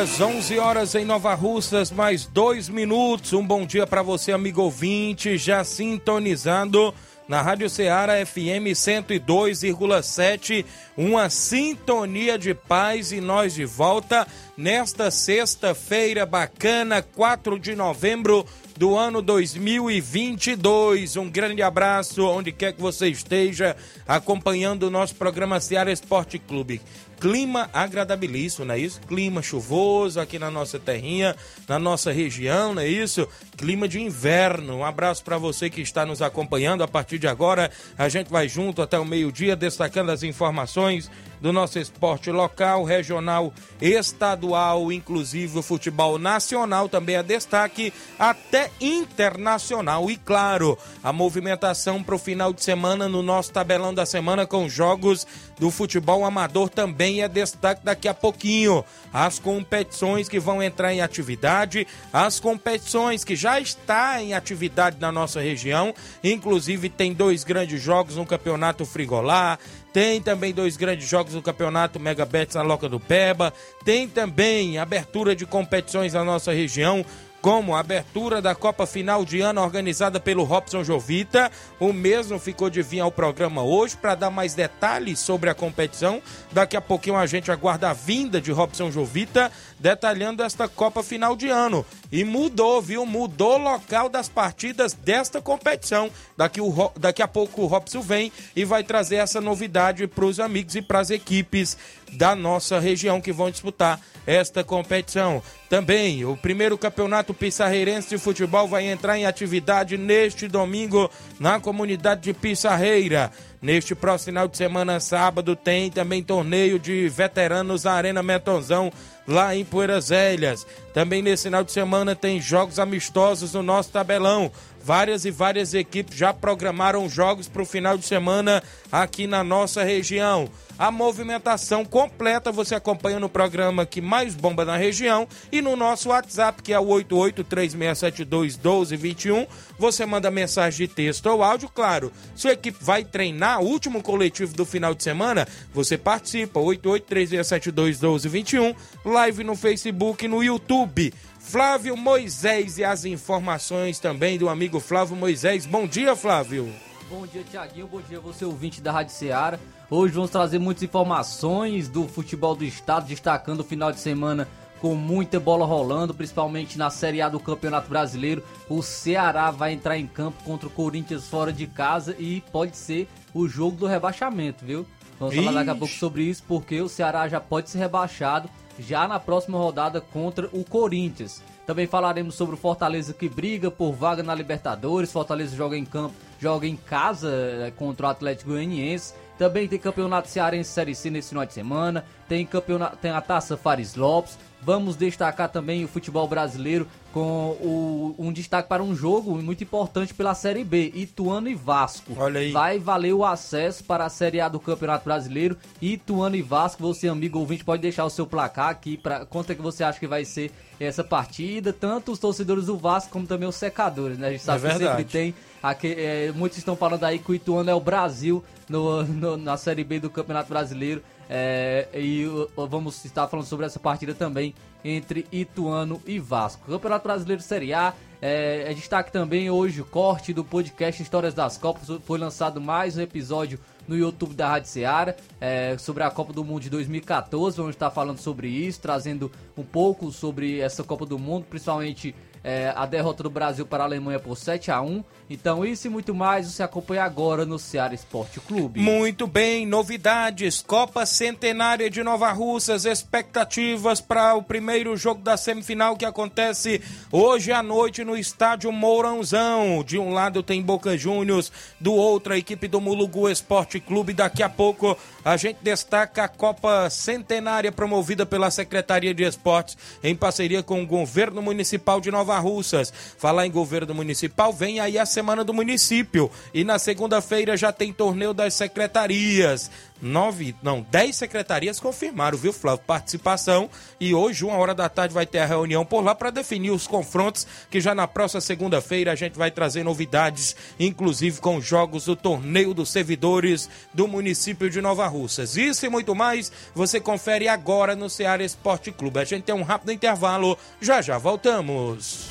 Horas, 11 horas em Nova Russas, mais dois minutos. Um bom dia para você, amigo ouvinte, já sintonizando na Rádio Ceará FM 102,7. Uma sintonia de paz e nós de volta nesta sexta-feira bacana, 4 de novembro do ano 2022. Um grande abraço onde quer que você esteja acompanhando o nosso programa Ceará Esporte Clube clima agradabilíssimo, não é isso? Clima chuvoso aqui na nossa terrinha, na nossa região, não é isso? Clima de inverno. Um abraço para você que está nos acompanhando. A partir de agora, a gente vai junto até o meio-dia, destacando as informações do nosso esporte local, regional, estadual, inclusive o futebol nacional também é destaque, até internacional. E claro, a movimentação para o final de semana no nosso tabelão da semana com jogos do futebol amador também é destaque daqui a pouquinho. As competições que vão entrar em atividade, as competições que já está em atividade na nossa região, inclusive tem dois grandes jogos no Campeonato Frigolar, tem também dois grandes jogos do campeonato Mega Bets na Loca do Peba. Tem também abertura de competições na nossa região como a abertura da Copa Final de Ano organizada pelo Robson Jovita. O mesmo ficou de vir ao programa hoje para dar mais detalhes sobre a competição. Daqui a pouquinho a gente aguarda a vinda de Robson Jovita detalhando esta Copa Final de Ano. E mudou, viu? Mudou o local das partidas desta competição. Daqui, o, daqui a pouco o Robson vem e vai trazer essa novidade para os amigos e para as equipes da nossa região que vão disputar esta competição. Também o primeiro campeonato pissarreirense de futebol vai entrar em atividade neste domingo na comunidade de Pissarreira. Neste próximo final de semana, sábado, tem também torneio de veteranos na Arena Metonzão, lá em Poeiras Velhas. Também nesse final de semana tem jogos amistosos no nosso tabelão. Várias e várias equipes já programaram jogos para o final de semana aqui na nossa região. A movimentação completa você acompanha no programa que mais bomba na região e no nosso WhatsApp, que é o 8836721221. Você manda mensagem de texto ou áudio, claro. Sua equipe vai treinar o último coletivo do final de semana, você participa. 8836721221. Live no Facebook e no YouTube. Flávio Moisés e as informações também do amigo Flávio Moisés. Bom dia, Flávio. Bom dia, Tiaguinho. Bom dia, você ouvinte da Rádio Ceará. Hoje vamos trazer muitas informações do futebol do estado, destacando o final de semana com muita bola rolando, principalmente na Série A do Campeonato Brasileiro. O Ceará vai entrar em campo contra o Corinthians fora de casa e pode ser o jogo do rebaixamento, viu? Vamos Ixi. falar daqui a pouco sobre isso, porque o Ceará já pode ser rebaixado já na próxima rodada contra o Corinthians. Também falaremos sobre o Fortaleza que briga por vaga na Libertadores. Fortaleza joga em campo, joga em casa eh, contra o Atlético Goianiense. Também tem campeonato cearense Série C nesse final de semana. Tem campeonato, tem a Taça Fares Lopes. Vamos destacar também o futebol brasileiro com o, um destaque para um jogo muito importante pela Série B, Ituano e Vasco. Olha aí. Vai valer o acesso para a Série A do Campeonato Brasileiro. Ituano e Vasco, você amigo ouvinte pode deixar o seu placar aqui para quanto é que você acha que vai ser essa partida, tanto os torcedores do Vasco como também os secadores, né? A gente sabe é que sempre tem aqui, é, muitos estão falando aí que o Ituano é o Brasil no, no, na Série B do Campeonato Brasileiro. É, e vamos estar falando sobre essa partida também entre Ituano e Vasco. Campeonato Brasileiro Série A É, é destaque também hoje o corte do podcast Histórias das Copas. Foi lançado mais um episódio no YouTube da Rádio Seara é, sobre a Copa do Mundo de 2014. Vamos estar falando sobre isso, trazendo um pouco sobre essa Copa do Mundo, principalmente é, a derrota do Brasil para a Alemanha por 7 a 1 Então, isso e muito mais você acompanha agora no Ceará Esporte Clube. Muito bem, novidades: Copa Centenária de Nova Russas, expectativas para o primeiro jogo da semifinal que acontece hoje à noite no estádio Mourãozão. De um lado tem Boca Juniors, do outro a equipe do Mulugu Esporte Clube. Daqui a pouco a gente destaca a Copa Centenária promovida pela Secretaria de Esportes em parceria com o Governo Municipal de Nova Nova Russas. Falar em governo municipal, vem aí a semana do município. E na segunda-feira já tem torneio das secretarias nove, não, dez secretarias confirmaram, viu, Flávio, participação. E hoje, uma hora da tarde, vai ter a reunião por lá para definir os confrontos, que já na próxima segunda-feira a gente vai trazer novidades, inclusive com jogos do torneio dos servidores do município de Nova Russas. Isso e muito mais, você confere agora no Ceará Esporte Clube. A gente tem um rápido intervalo, já já voltamos.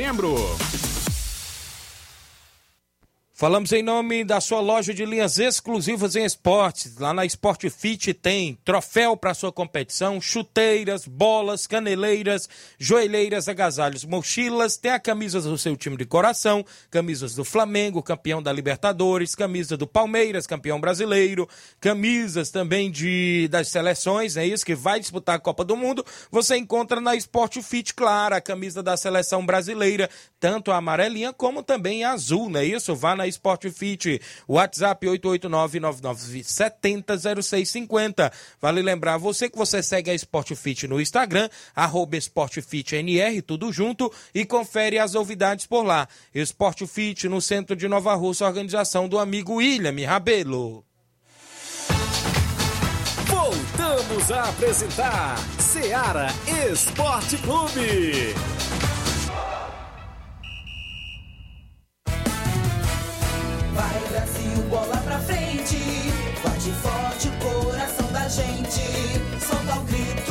novembro. Falamos em nome da sua loja de linhas exclusivas em esportes. Lá na Sport Fit tem troféu para sua competição, chuteiras, bolas, caneleiras, joelheiras, agasalhos, mochilas. Tem a camisa do seu time de coração, camisas do Flamengo, campeão da Libertadores, camisa do Palmeiras, campeão brasileiro, camisas também de das seleções, é isso que vai disputar a Copa do Mundo. Você encontra na Sport Fit, claro, a camisa da seleção brasileira, tanto a amarelinha como também a azul, não é isso? Vá na Sport Fit. WhatsApp 889-9970-0650. Vale lembrar você que você segue a Sport Fit no Instagram, arroba SportFitNR, tudo junto, e confere as novidades por lá. Sport Fit no centro de Nova Rússia, organização do amigo William Rabelo. Voltamos a apresentar Seara Esporte Clube. Brasil, bola pra frente. Bate forte o coração da gente. Solta o grito,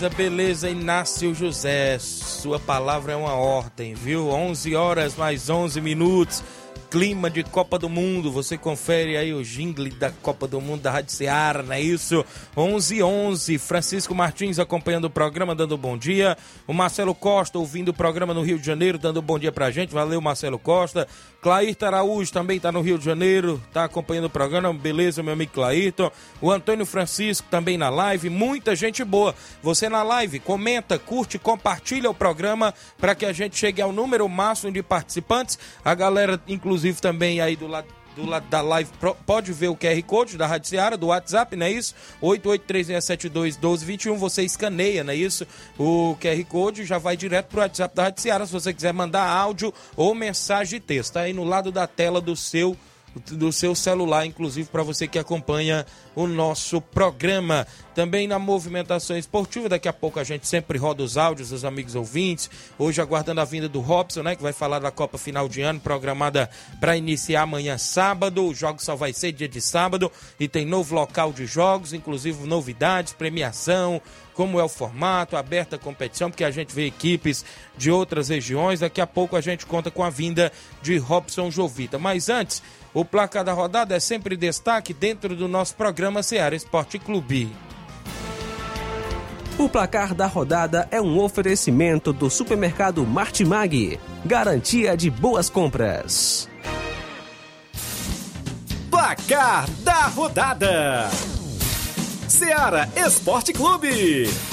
Beleza, beleza, Inácio José. Sua palavra é uma ordem, viu? 11 horas mais 11 minutos. Clima de Copa do Mundo. Você confere aí o jingle da Copa do Mundo da Rádio Seara, não é isso? 11 11 Francisco Martins acompanhando o programa, dando bom dia. O Marcelo Costa ouvindo o programa no Rio de Janeiro, dando bom dia pra gente. Valeu, Marcelo Costa. Clairton Araújo também está no Rio de Janeiro, está acompanhando o programa. Beleza, meu amigo Clairton. O Antônio Francisco também na live. Muita gente boa. Você na live, comenta, curte, compartilha o programa para que a gente chegue ao número máximo de participantes. A galera, inclusive, também aí do lado do lado da live pode ver o QR Code da Rádio Seara, do WhatsApp, não é isso? 8836721221, você escaneia, não é isso? O QR Code já vai direto pro WhatsApp da Rádio Seara, se você quiser mandar áudio ou mensagem de texto, tá aí no lado da tela do seu do seu celular, inclusive para você que acompanha o nosso programa. Também na movimentação esportiva, daqui a pouco a gente sempre roda os áudios dos amigos ouvintes. Hoje aguardando a vinda do Robson, né, que vai falar da Copa Final de Ano, programada para iniciar amanhã sábado. O jogo só vai ser dia de sábado e tem novo local de jogos, inclusive novidades, premiação, como é o formato, aberta a competição, porque a gente vê equipes de outras regiões. Daqui a pouco a gente conta com a vinda de Robson Jovita. Mas antes, o placar da rodada é sempre destaque dentro do nosso programa Seara Esporte Clube. O placar da rodada é um oferecimento do supermercado Martimag. Garantia de boas compras. Placar da rodada: Seara Esporte Clube.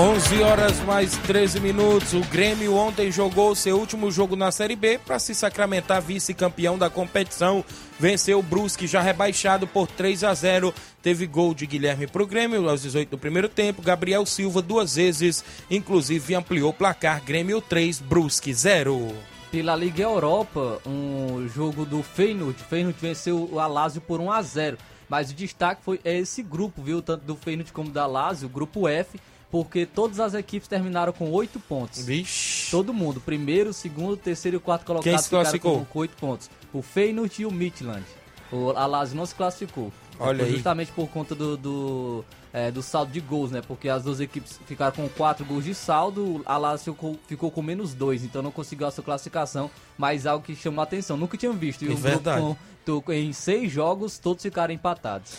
11 horas mais 13 minutos. O Grêmio ontem jogou seu último jogo na Série B para se sacramentar vice-campeão da competição. Venceu o Brusque, já rebaixado por 3 a 0. Teve gol de Guilherme para o Grêmio aos 18 do primeiro tempo. Gabriel Silva duas vezes, inclusive ampliou o placar. Grêmio 3, Brusque 0. Pela Liga Europa, um jogo do Feyenoord. Feyenoord venceu o Alásio por 1 a 0. Mas o destaque foi esse grupo, viu? Tanto do Feyenoord como da Lazio, o grupo F porque todas as equipes terminaram com oito pontos. Vixe. Todo mundo, primeiro, segundo, terceiro e quarto colocados Quem se classificou? com oito pontos. O Feyenoord e o Midland. O Alásio não se classificou. Olha aí. Justamente por conta do, do, é, do, saldo de gols, né? Porque as duas equipes ficaram com quatro gols de saldo, a Lazio ficou, ficou, com menos dois, então não conseguiu a sua classificação, mas algo que chamou a atenção. Nunca tinham visto. E é verdade. Com, em seis jogos, todos ficaram empatados.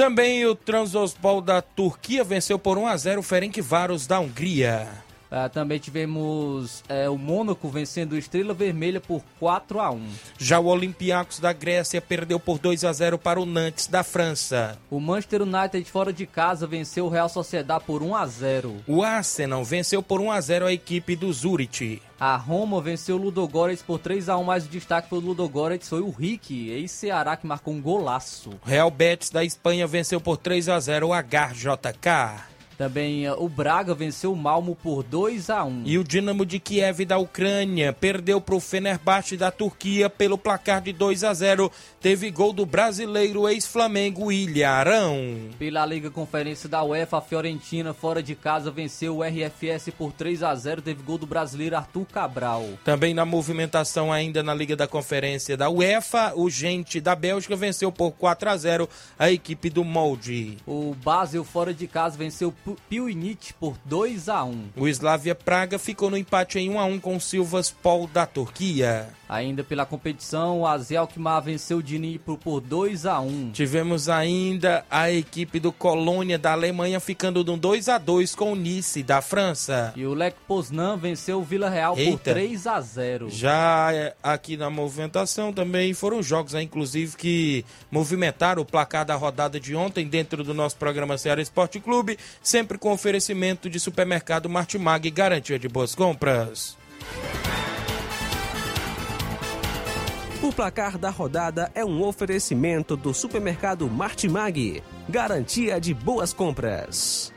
Também o Transospol da Turquia venceu por 1 a 0 o Ferencváros da Hungria. Uh, também tivemos é, o Mônaco vencendo o Estrela Vermelha por 4 a 1 Já o Olympiacos da Grécia perdeu por 2 a 0 para o Nantes da França. O Manchester United fora de casa venceu o Real Sociedade por 1 a 0 O Arsenal venceu por 1 a 0 a equipe do Zurich. A Roma venceu o Ludogorets por 3 a 1 mas o destaque foi o Ludogorets foi o Rick, ex-Ceará, que marcou um golaço. Real Betis da Espanha venceu por 3 a 0 o HJK. Também uh, o Braga venceu o Malmo por 2 a 1 E o Dinamo de Kiev da Ucrânia perdeu para o Fenerbahçe da Turquia pelo placar de 2 a 0 Teve gol do brasileiro ex-Flamengo Ilharão. Pela Liga Conferência da UEFA, a Fiorentina fora de casa venceu o RFS por 3 a 0 Teve gol do brasileiro Arthur Cabral. Também na movimentação ainda na Liga da Conferência da UEFA, o Gente da Bélgica venceu por 4 a 0 a equipe do Molde. O Basel fora de casa venceu Piuinit por 2 a 1. O Slavia Praga ficou no empate em 1 a 1 com o Silvas Pol da Turquia. Ainda pela competição, o Azel Alkmaar venceu o Dnipro por 2 a 1. Tivemos ainda a equipe do Colônia da Alemanha ficando no 2 a 2 com o Nice da França. E o Lech Poznan venceu o Vila Real Eita. por 3 a 0. Já aqui na movimentação também foram jogos, né, inclusive que movimentaram o placar da rodada de ontem dentro do nosso programa Ceará Esporte Clube, sempre com oferecimento de supermercado Martimag e garantia de boas compras. O placar da rodada é um oferecimento do supermercado Martimag. Garantia de boas compras.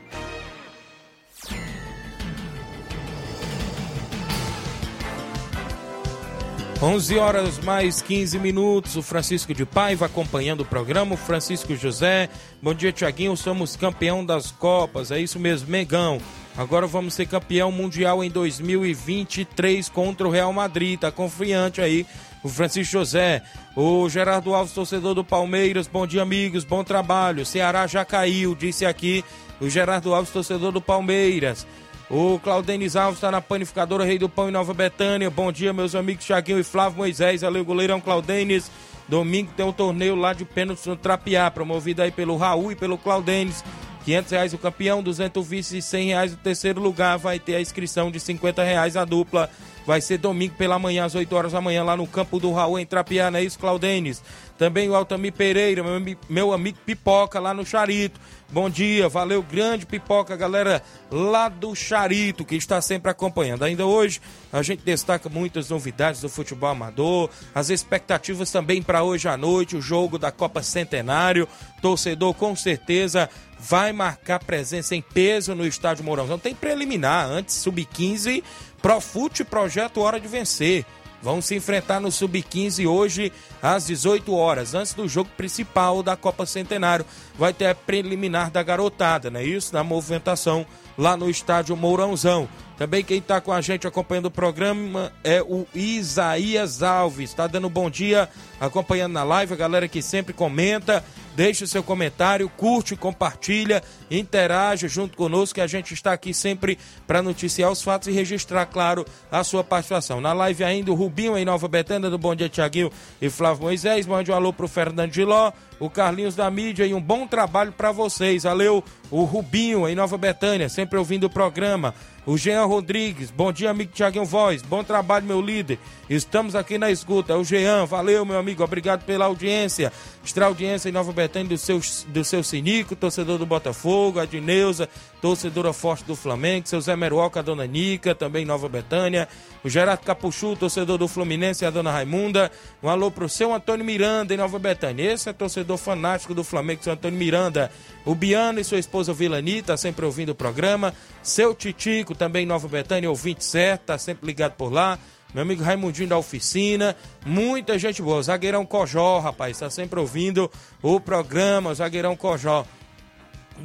Onze horas mais 15 minutos. O Francisco de Paiva acompanhando o programa. O Francisco José. Bom dia, Tiaguinho. Somos campeão das Copas. É isso mesmo, Megão. Agora vamos ser campeão mundial em 2023 contra o Real Madrid. Tá confiante aí o Francisco José, o Gerardo Alves, torcedor do Palmeiras, bom dia, amigos, bom trabalho. Ceará já caiu, disse aqui o Gerardo Alves, torcedor do Palmeiras. O Claudenis Alves está na panificadora Rei do Pão em Nova Betânia. Bom dia, meus amigos Thiaguinho e Flávio Moisés. Valeu, goleirão Claudenis. Domingo tem um torneio lá de pênaltis no Trapiá, promovido aí pelo Raul e pelo Claudenis. 500 reais o campeão, 200 o vice e 100 reais o terceiro lugar. Vai ter a inscrição de 50 reais a dupla. Vai ser domingo pela manhã, às 8 horas da manhã, lá no campo do Raul, em Trapiá, não é isso, Claudenis? Também o Altamir Pereira, meu, meu amigo Pipoca, lá no Charito. Bom dia, valeu, grande Pipoca, galera lá do Charito, que está sempre acompanhando. Ainda hoje, a gente destaca muitas novidades do futebol amador, as expectativas também para hoje à noite, o jogo da Copa Centenário. Torcedor, com certeza, vai marcar presença em peso no estádio Mourãozão. Tem preliminar antes, sub-15, Profute Projeto Hora de Vencer. Vão se enfrentar no Sub-15 hoje às 18 horas, antes do jogo principal da Copa Centenário. Vai ter a preliminar da garotada, não é isso? Na movimentação lá no estádio Mourãozão. Também quem está com a gente acompanhando o programa é o Isaías Alves. Está dando bom dia, acompanhando na live, a galera que sempre comenta. Deixe o seu comentário, curte, compartilha, interaja junto conosco, que a gente está aqui sempre para noticiar os fatos e registrar, claro, a sua participação. Na live ainda, o Rubinho em Nova Betânia, do Bom Dia Tiaguinho e Flávio Moisés. Mande um alô pro Fernando Giló, o Carlinhos da mídia e um bom trabalho para vocês. Valeu, o Rubinho em Nova Betânia, sempre ouvindo o programa. O Jean Rodrigues, bom dia, amigo Tiaguinho Voz, bom trabalho, meu líder. Estamos aqui na escuta. É o Jean, valeu, meu amigo, obrigado pela audiência. Extra audiência em Nova Betânia do seu, do seu Sinico, torcedor do Botafogo, a Dineuza, torcedora forte do Flamengo, seu Zé Meruoca, a dona Nica, também Nova Betânia. O Gerardo Capuchu, torcedor do Fluminense, a dona Raimunda. Um alô pro seu Antônio Miranda em Nova Betânia. Esse é torcedor fanático do Flamengo, seu Antônio Miranda. O Biano e sua esposa Vilani, tá sempre ouvindo o programa. Seu Titico, também Nova Betânia, ouvinte certo, tá sempre ligado por lá. Meu amigo Raimundinho da oficina, muita gente boa. Zagueirão Cojó, rapaz, tá sempre ouvindo o programa, Zagueirão Cojó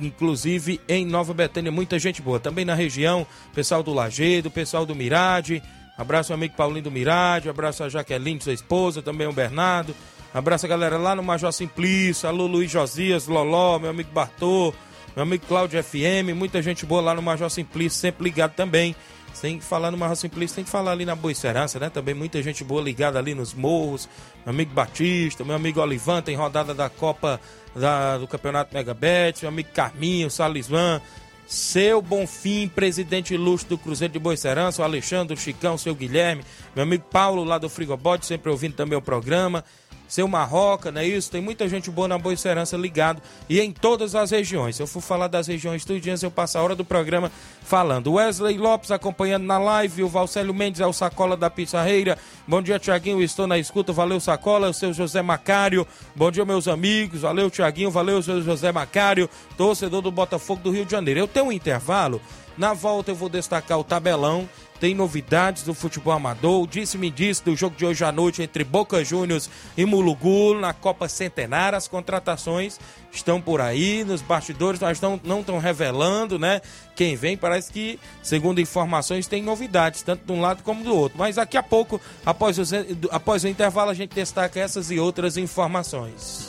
inclusive em Nova Betânia, muita gente boa. Também na região, pessoal do Lagedo, pessoal do Mirade. Abraço ao amigo Paulinho do Mirade, abraço a Jaqueline, sua esposa, também o Bernardo. Abraço a galera lá no Major Simplício, alô Luiz Josias, Loló, meu amigo Bartô, meu amigo Cláudio FM, muita gente boa lá no Major Simplício, sempre ligado também. Que falar no Major Simplício, tem que falar ali na Boa Esperança, né? Também muita gente boa ligada ali nos morros. Meu amigo Batista, meu amigo Olivan, tem rodada da Copa da- do Campeonato Megabet, meu amigo Carminho, Salisvan, seu Bonfim, presidente ilustre do Cruzeiro de Boa Serança, o Alexandre, o Chicão, seu Guilherme, meu amigo Paulo lá do Frigobote, sempre ouvindo também o programa. Seu Marroca, não é isso? Tem muita gente boa na Boa Serança ligado e em todas as regiões. Se eu for falar das regiões tudinhas, eu passo a hora do programa falando. Wesley Lopes acompanhando na live, o Valcélio Mendes é o Sacola da Pizzarreira. Bom dia, Tiaguinho, estou na escuta. Valeu, Sacola. O seu José Macário. Bom dia, meus amigos. Valeu, Tiaguinho. Valeu, seu José Macário, torcedor do Botafogo do Rio de Janeiro. Eu tenho um intervalo. Na volta eu vou destacar o tabelão. Tem novidades do futebol amador. Disse-me disse do jogo de hoje à noite entre Boca Juniors e Mulugu na Copa Centenária. As contratações estão por aí nos bastidores, mas não não estão revelando, né? Quem vem parece que, segundo informações, tem novidades tanto de um lado como do outro. Mas daqui a pouco, após, os, após o intervalo, a gente destaca essas e outras informações.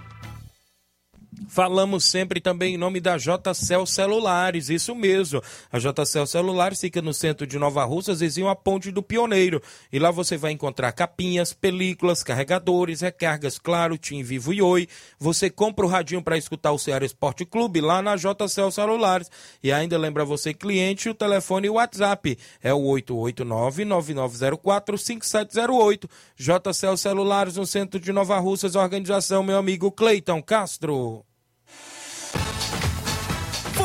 Falamos sempre também em nome da JCL Celulares, isso mesmo. A JCL Celulares fica no centro de Nova Russas, vizinho a Ponte do Pioneiro. E lá você vai encontrar capinhas, películas, carregadores, recargas, claro, Tim Vivo e Oi. Você compra o radinho para escutar o Ceará Esporte Clube lá na JCL Celulares. E ainda lembra você, cliente, o telefone e o WhatsApp. É o 889-9904-5708. JCL Celulares, no centro de Nova Russas, organização, meu amigo Cleiton Castro.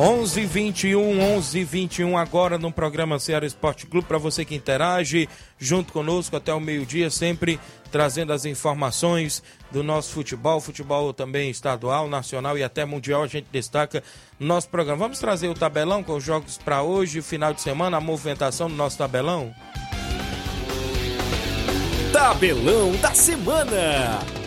11 21 11 21 agora no programa Ceará Esporte Clube para você que interage junto conosco até o meio-dia, sempre trazendo as informações do nosso futebol, futebol também estadual, nacional e até mundial. A gente destaca no nosso programa. Vamos trazer o tabelão com os jogos para hoje, final de semana, a movimentação do nosso tabelão. Tabelão da semana.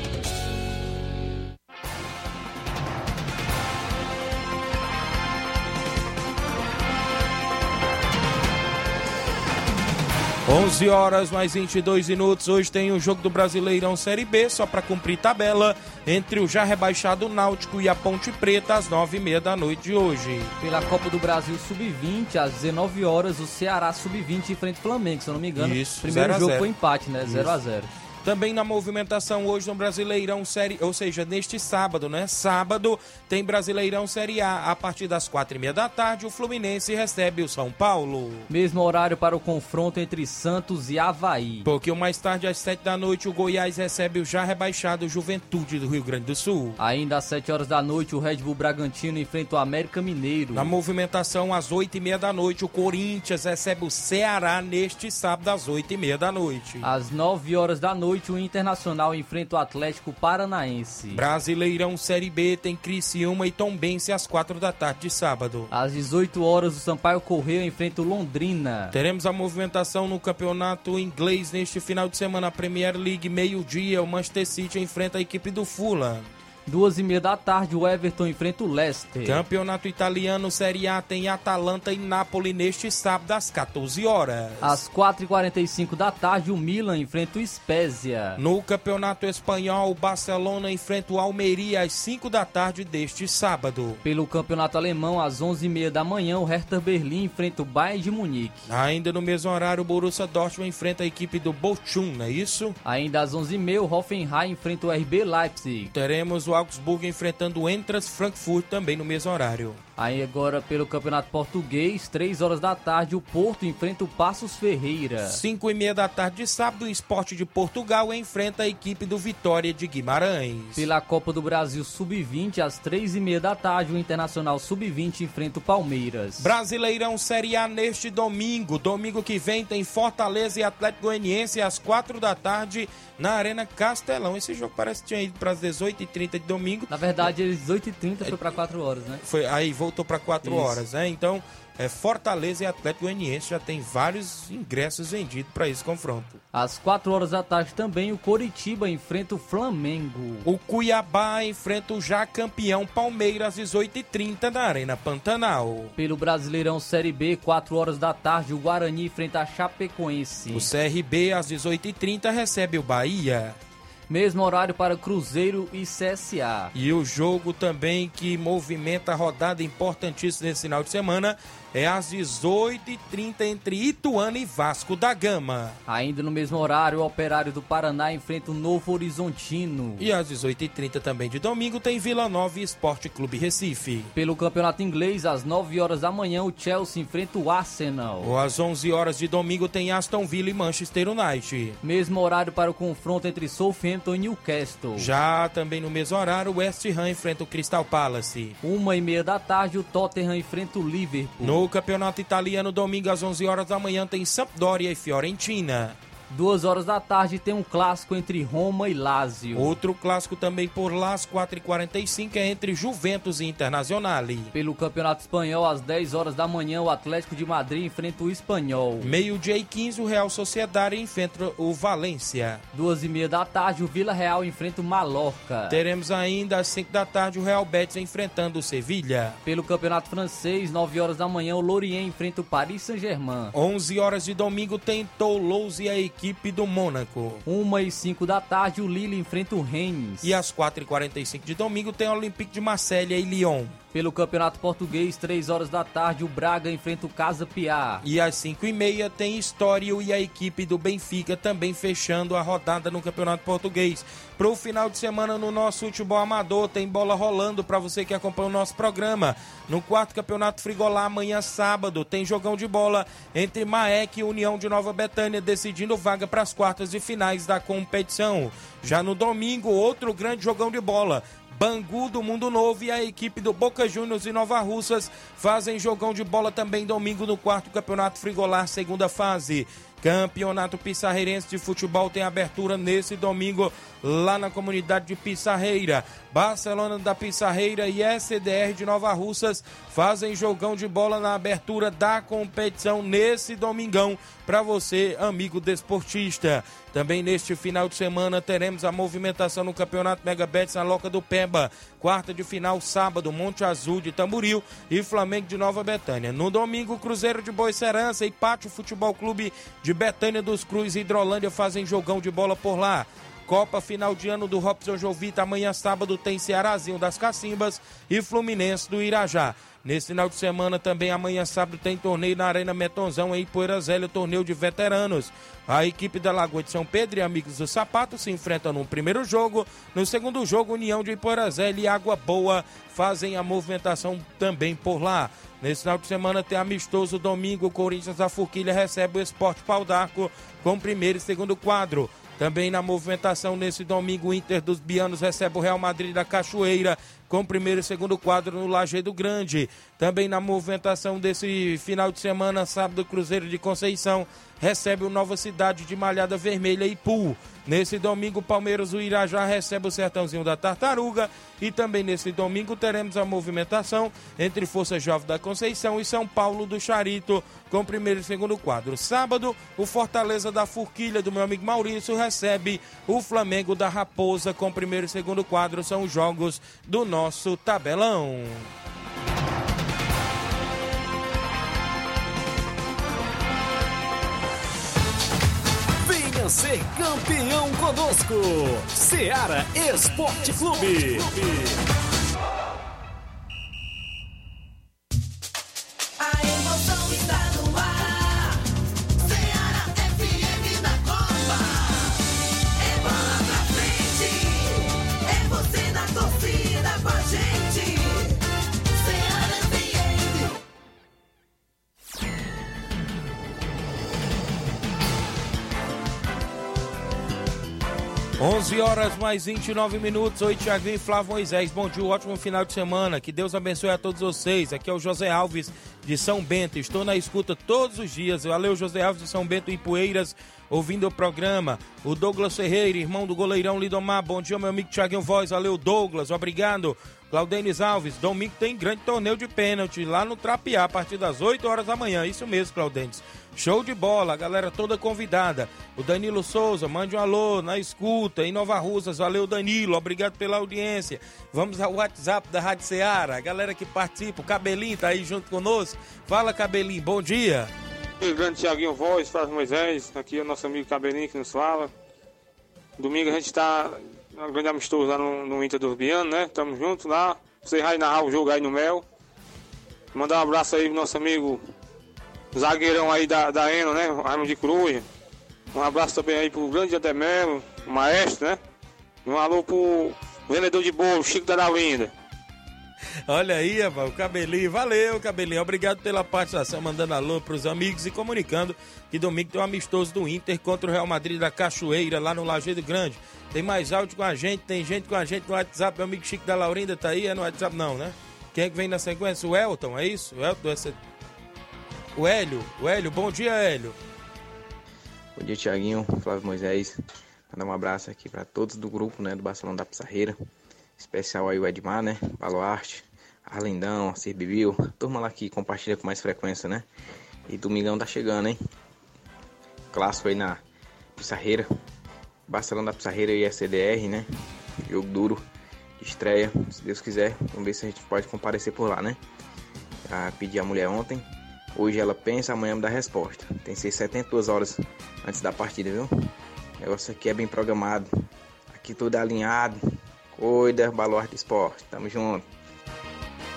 11 horas mais 22 minutos. Hoje tem o jogo do Brasileirão Série B, só para cumprir tabela, entre o já rebaixado Náutico e a Ponte Preta, às 9h30 da noite de hoje. Pela Copa do Brasil Sub-20, às 19 horas, o Ceará Sub-20 enfrenta o Flamengo, se eu não me engano. Isso, Primeiro 0 a jogo 0. foi empate, né? 0 a 0 Também na movimentação hoje no Brasileirão Série, ou seja, neste sábado, né? Sábado tem Brasileirão Série A. A partir das quatro e meia da tarde, o Fluminense recebe o São Paulo. Mesmo horário para o confronto entre Santos e Havaí. Pouquinho mais tarde, às sete da noite, o Goiás recebe o já rebaixado Juventude do Rio Grande do Sul. Ainda às 7 horas da noite, o Red Bull Bragantino enfrenta o América Mineiro. Na movimentação, às oito e meia da noite, o Corinthians recebe o Ceará neste sábado, às oito e meia da noite. Às 9 horas da noite, o Internacional enfrenta o Atlético Paranaense. Brasileirão Série B tem Criciúma e Tombense às quatro da tarde de sábado. Às 18 horas, o Sampaio Correia enfrenta o Londrina. Teremos a movimentação no campeonato inglês neste final de semana. A Premier League, meio-dia, o Manchester City enfrenta a equipe do Fulham. Duas e meia da tarde, o Everton enfrenta o Leicester. Campeonato italiano, Série A, tem Atalanta e Napoli neste sábado às 14 horas. Às 4h45 da tarde, o Milan enfrenta o Spezia. No campeonato espanhol, o Barcelona enfrenta o Almeria às 5 da tarde deste sábado. Pelo campeonato alemão, às 11h30 da manhã, o Hertha Berlim enfrenta o Bayern de Munique. Ainda no mesmo horário, o Borussia Dortmund enfrenta a equipe do Bochum, não é isso? Ainda às 11h30, o Hoffenheim enfrenta o RB Leipzig. Teremos o Augsburg enfrentando o Entras Frankfurt também no mesmo horário. Aí agora, pelo campeonato português, 3 horas da tarde, o Porto enfrenta o Passos Ferreira. 5 e meia da tarde de sábado, o Esporte de Portugal enfrenta a equipe do Vitória de Guimarães. Pela Copa do Brasil Sub-20, às 3 e meia da tarde, o Internacional Sub-20 enfrenta o Palmeiras. Brasileirão Série A neste domingo. Domingo que vem tem Fortaleza e Atlético Goianiense às 4 da tarde na Arena Castelão. Esse jogo parece que tinha ido para as 18h30 de domingo. Na verdade, às 18h30 foi para 4 horas, né? Foi, aí voltou para 4 Isso. horas, né? Então, é, Fortaleza e Atlético Goianiense já tem vários ingressos vendidos para esse confronto. Às 4 horas da tarde também, o Coritiba enfrenta o Flamengo. O Cuiabá enfrenta o já campeão Palmeiras às 18h30 na Arena Pantanal. Pelo Brasileirão Série B, 4 horas da tarde, o Guarani enfrenta a Chapecoense. O CRB às 18h30 recebe o Bahia. Mesmo horário para Cruzeiro e CSA. E o jogo também que movimenta a rodada importantíssima nesse final de semana é às 18h30 entre Ituano e Vasco da Gama. Ainda no mesmo horário, o Operário do Paraná enfrenta o Novo Horizontino. E às 18h30 também de domingo tem Vila Nova e Esporte Clube Recife. Pelo Campeonato Inglês, às 9 horas da manhã, o Chelsea enfrenta o Arsenal. Ou às 11 horas de domingo tem Aston Villa e Manchester United. Mesmo horário para o confronto entre Southampton e Newcastle. Já também no mesmo horário, o West Ham enfrenta o Crystal Palace. Uma e meia da tarde, o Tottenham enfrenta o Liverpool. No Campeonato Italiano, domingo às 11 horas da manhã tem Sampdoria e Fiorentina. Duas horas da tarde tem um clássico entre Roma e Lazio. Outro clássico também por lá, às 4h45, é entre Juventus e Internacional. Pelo Campeonato Espanhol, às 10 horas da manhã, o Atlético de Madrid enfrenta o Espanhol. Meio-dia e 15, o Real Sociedade enfrenta o Valência. Duas e meia da tarde, o Vila Real enfrenta o Mallorca. Teremos ainda às 5 da tarde o Real Betis enfrentando o Sevilha. Pelo Campeonato Francês, 9 horas da manhã, o Lorient enfrenta o Paris Saint-Germain. 11 horas de domingo tem Toulouse e a equipe do Mônaco. 1 e 5 da tarde, o Lille enfrenta o Rennes. E às 4h45 de domingo tem o Olympique de Marselha e Lyon. Pelo Campeonato Português, 3 horas da tarde, o Braga enfrenta o Casa Piá. E às 5h30 tem Estório e a equipe do Benfica também fechando a rodada no Campeonato Português. Para o final de semana no nosso futebol amador, tem bola rolando para você que acompanha o nosso programa. No quarto Campeonato Frigolá, amanhã sábado, tem jogão de bola entre Maek e União de Nova Betânia, decidindo vaga para as quartas de finais da competição. Já no domingo, outro grande jogão de bola. Bangu do Mundo Novo e a equipe do Boca Juniors e Nova Russas fazem jogão de bola também domingo no quarto Campeonato Frigolar, segunda fase. Campeonato Pissarreirense de Futebol tem abertura nesse domingo lá na comunidade de Pissarreira. Barcelona da Pissarreira e SDR de Nova Russas fazem jogão de bola na abertura da competição nesse domingão para você, amigo desportista. Também neste final de semana teremos a movimentação no Campeonato Mega Bets na Loca do Pemba. Quarta de final, sábado, Monte Azul de Tamburil e Flamengo de Nova Betânia. No domingo, Cruzeiro de Boicerança e Pátio Futebol Clube de Betânia dos Cruz e Hidrolândia fazem jogão de bola por lá. Copa final de ano do Robson Jovita. Amanhã, sábado, tem Cearazinho das Cacimbas e Fluminense do Irajá. Nesse final de semana também, amanhã sábado, tem torneio na Arena Metonzão em Poeira torneio de veteranos. A equipe da Lagoa de São Pedro e Amigos do Sapato se enfrentam no primeiro jogo. No segundo jogo, União de Ipoeira Zélia e Água Boa fazem a movimentação também por lá. Nesse final de semana tem amistoso domingo, Corinthians da Forquilha recebe o Esporte Pau d'Arco com primeiro e segundo quadro. Também na movimentação nesse domingo, o Inter dos Bianos recebe o Real Madrid da Cachoeira com primeiro e segundo quadro no Lajeado Grande. Também na movimentação desse final de semana, sábado, Cruzeiro de Conceição recebe o Nova Cidade de Malhada Vermelha e Pool. Nesse domingo, Palmeiras do Irajá recebe o Sertãozinho da Tartaruga. E também nesse domingo teremos a movimentação entre Força Jovem da Conceição e São Paulo do Charito, com primeiro e segundo quadro. Sábado, o Fortaleza da Forquilha do meu amigo Maurício recebe o Flamengo da Raposa, com primeiro e segundo quadro. São os jogos do nosso tabelão. Venha ser campeão conosco. Seara Esporte Clube. A emoção está 11 horas mais 29 minutos. Oi, Tiaguinho e Flávio Moisés. Bom dia, um ótimo final de semana. Que Deus abençoe a todos vocês. Aqui é o José Alves de São Bento. Estou na escuta todos os dias. Valeu, José Alves de São Bento em Poeiras, ouvindo o programa. O Douglas Ferreira, irmão do goleirão Lidomar. Bom dia, meu amigo Tiaguinho Voz. Valeu, Douglas. Obrigado. Claudenis Alves, domingo tem grande torneio de pênalti lá no Trapiá, a partir das 8 horas da manhã. Isso mesmo, Claudenis. Show de bola, a galera toda convidada. O Danilo Souza, mande um alô na escuta em Nova Russas. Valeu, Danilo, obrigado pela audiência. Vamos ao WhatsApp da Rádio Ceará, a galera que participa. O Cabelinho tá aí junto conosco. Fala, Cabelinho, bom dia. O grande Tiaguinho Voz, Flávio Moisés, aqui é o nosso amigo Cabelinho que nos fala. Domingo a gente está um grande amistoso lá no, no Inter do Biano, né? Tamo juntos lá. Você vai narrar o jogo aí no Mel. Mandar um abraço aí pro nosso amigo zagueirão aí da, da Eno, né? Raimundo de Cruz. Um abraço também aí pro grande Ademelo, o maestro, né? Um alô pro vendedor de bolo, Chico da Dalinda. Olha aí, o Cabelinho. Valeu, Cabelinho. Obrigado pela participação, mandando alô pros amigos e comunicando que domingo tem um amistoso do Inter contra o Real Madrid da Cachoeira, lá no Lajeado Grande. Tem mais áudio com a gente, tem gente com a gente no WhatsApp. Meu amigo Chico da Laurinda tá aí, é no WhatsApp não, né? Quem é que vem na sequência? O Elton, é isso? O Elton, esse... o Hélio. O Hélio, bom dia, Hélio. Bom dia, Tiaguinho, Flávio Moisés. Mandar um abraço aqui para todos do grupo, né, do Barcelona da Pissarreira. Especial aí o Edmar, né, Baluarte, Arlindão, Cir Bibil, turma lá que compartilha com mais frequência, né? E domingão tá chegando, hein? Clássico aí na Pissarreira. Barcelona da Pissarreira e SCDR, né? Jogo duro, estreia, se Deus quiser. Vamos ver se a gente pode comparecer por lá, né? Já pedi a mulher ontem. Hoje ela pensa, amanhã me dá resposta. Tem que ser 72 horas antes da partida, viu? O negócio aqui é bem programado. Aqui tudo é alinhado. Cuida, Baluarte Esporte. Tamo junto.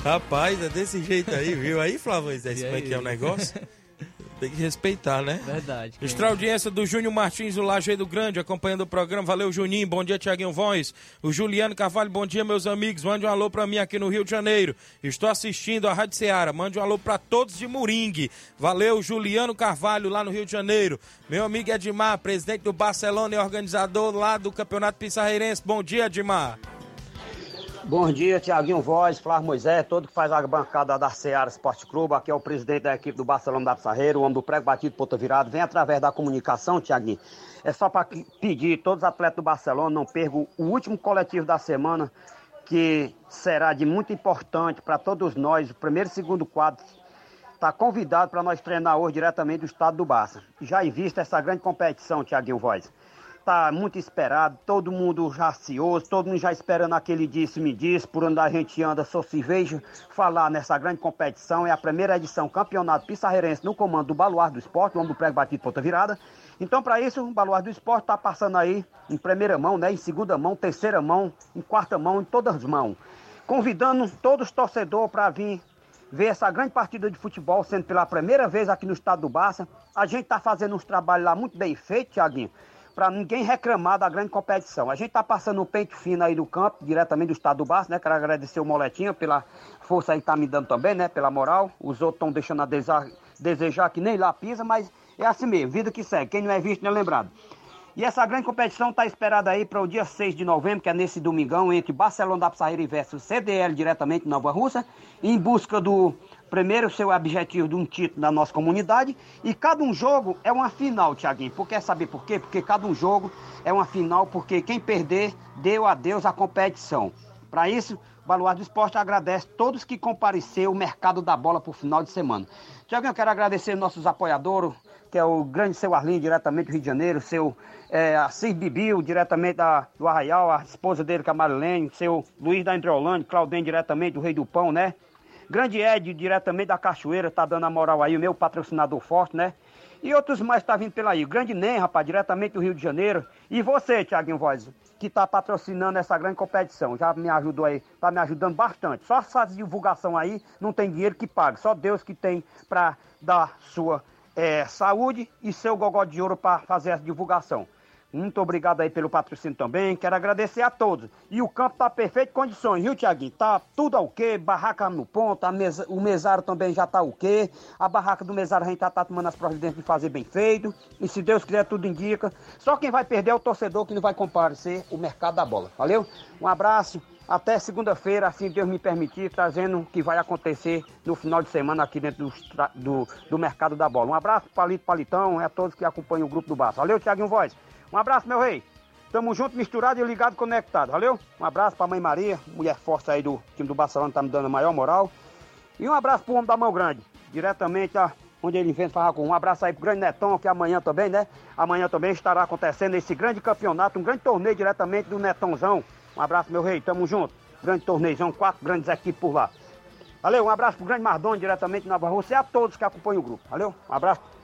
Rapaz, é desse jeito aí, viu? Aí, Flávio Moisés, como é que é o negócio? Tem que respeitar, né? Verdade. Extra audiência do Júnior Martins, do Lajeado Grande, acompanhando o programa. Valeu, Juninho. Bom dia, Tiaguinho Voz. O Juliano Carvalho, bom dia, meus amigos. Mande um alô pra mim aqui no Rio de Janeiro. Estou assistindo a Rádio Ceará. Mande um alô pra todos de Moringue. Valeu, Juliano Carvalho, lá no Rio de Janeiro. Meu amigo Edmar, presidente do Barcelona e organizador lá do Campeonato Pissarreirense. Bom dia, Edmar. Bom dia, Tiaguinho Voz, Flávio Moisés, todo que faz a bancada da Seara Esporte Clube. Aqui é o presidente da equipe do Barcelona da Pissarreira, o homem do prego batido, ponta virado. Vem através da comunicação, Tiaguinho. É só para pedir, todos os atletas do Barcelona não percam o último coletivo da semana, que será de muito importante para todos nós. O primeiro e segundo quadro está convidado para nós treinar hoje diretamente do estado do Barça. Já em vista essa grande competição, Tiaguinho Voz tá muito esperado, todo mundo já ansioso, todo mundo já esperando aquele disse, por onde a gente anda, só se vejo falar nessa grande competição. É a primeira edição Campeonato Pissarreirense no comando do Baluar do Esporte, o homem do prego batido ponta virada. Então, para isso, o Baluar do Esporte está passando aí em primeira mão, né, em segunda mão, terceira mão, em quarta mão, em todas as mãos. Convidando todos os torcedores para vir ver essa grande partida de futebol, sendo pela primeira vez aqui no estado do Barça. A gente está fazendo uns trabalhos lá muito bem feitos, Tiaguinho para ninguém reclamar da grande competição. A gente está passando um peito fino aí do campo, diretamente do estado do Barça, né? Quero agradecer o Moletinho pela força aí que tá me dando também, né? Pela moral. Os outros estão deixando a desejar, desejar que nem lá pisa, mas é assim mesmo, vida que segue. Quem não é visto não é lembrado. E essa grande competição está esperada aí para o dia 6 de novembro, que é nesse domingão, entre Barcelona da Pissarreira versus CDL, diretamente Nova Rússia, em busca do primeiro seu objetivo de um título da nossa comunidade. E cada um jogo é uma final, Tiaguinho. Por quer saber por quê? Porque cada um jogo é uma final, porque quem perder deu a Deus a competição. Para isso, o Baluarte do Esporte agradece todos que compareceram o mercado da bola para o final de semana. Tiaguinho, eu quero agradecer nossos apoiadores, que é o grande seu Arlindo, diretamente do Rio de Janeiro, seu é, Assis Bibil, diretamente da, do Arraial, a esposa dele, que é a Marilene, seu Luiz da Andreolândia, Claudem, diretamente do Rei do Pão, né? Grande Ed, diretamente da Cachoeira, tá dando a moral aí, o meu patrocinador forte, né? E outros mais tá vindo pela aí. Grande Nem, rapaz, diretamente do Rio de Janeiro. E você, Tiaguinho Voz, que tá patrocinando essa grande competição. Já me ajudou aí, tá me ajudando bastante. Só essa divulgação aí, não tem dinheiro que pague. Só Deus que tem pra dar sua é, saúde e seu gogó de ouro para fazer essa divulgação. Muito obrigado aí pelo patrocínio também. Quero agradecer a todos. E o campo tá perfeito condições, viu, Tiaguinho? Tá tudo ok, barraca no ponto, mesa, o mesário também já tá ok. A barraca do mesário a gente tá, tá tomando as providências de fazer bem feito. E se Deus quiser, tudo indica. Só quem vai perder é o torcedor que não vai comparecer o mercado da bola. Valeu? Um abraço. Até segunda-feira, assim Deus me permitir, trazendo o que vai acontecer no final de semana aqui dentro do, do, do mercado da bola. Um abraço, Palito Palitão, e a todos que acompanham o grupo do Barça. Valeu, Tiaguinho Voz. Um abraço, meu rei. Tamo junto, misturado e ligado, conectado. Valeu? Um abraço pra mãe Maria, mulher forte aí do time do Barcelona, tá me dando a maior moral. E um abraço pro homem da mão grande, diretamente a onde ele vem falar com um abraço aí pro grande Netão, que amanhã também, né? Amanhã também estará acontecendo esse grande campeonato, um grande torneio diretamente do Netãozão. Um abraço, meu rei, tamo junto. Grande torneizão, quatro grandes equipes por lá. Valeu, um abraço pro grande Mardoni, diretamente de Nova Rússia, e a todos que acompanham o grupo. Valeu, um abraço.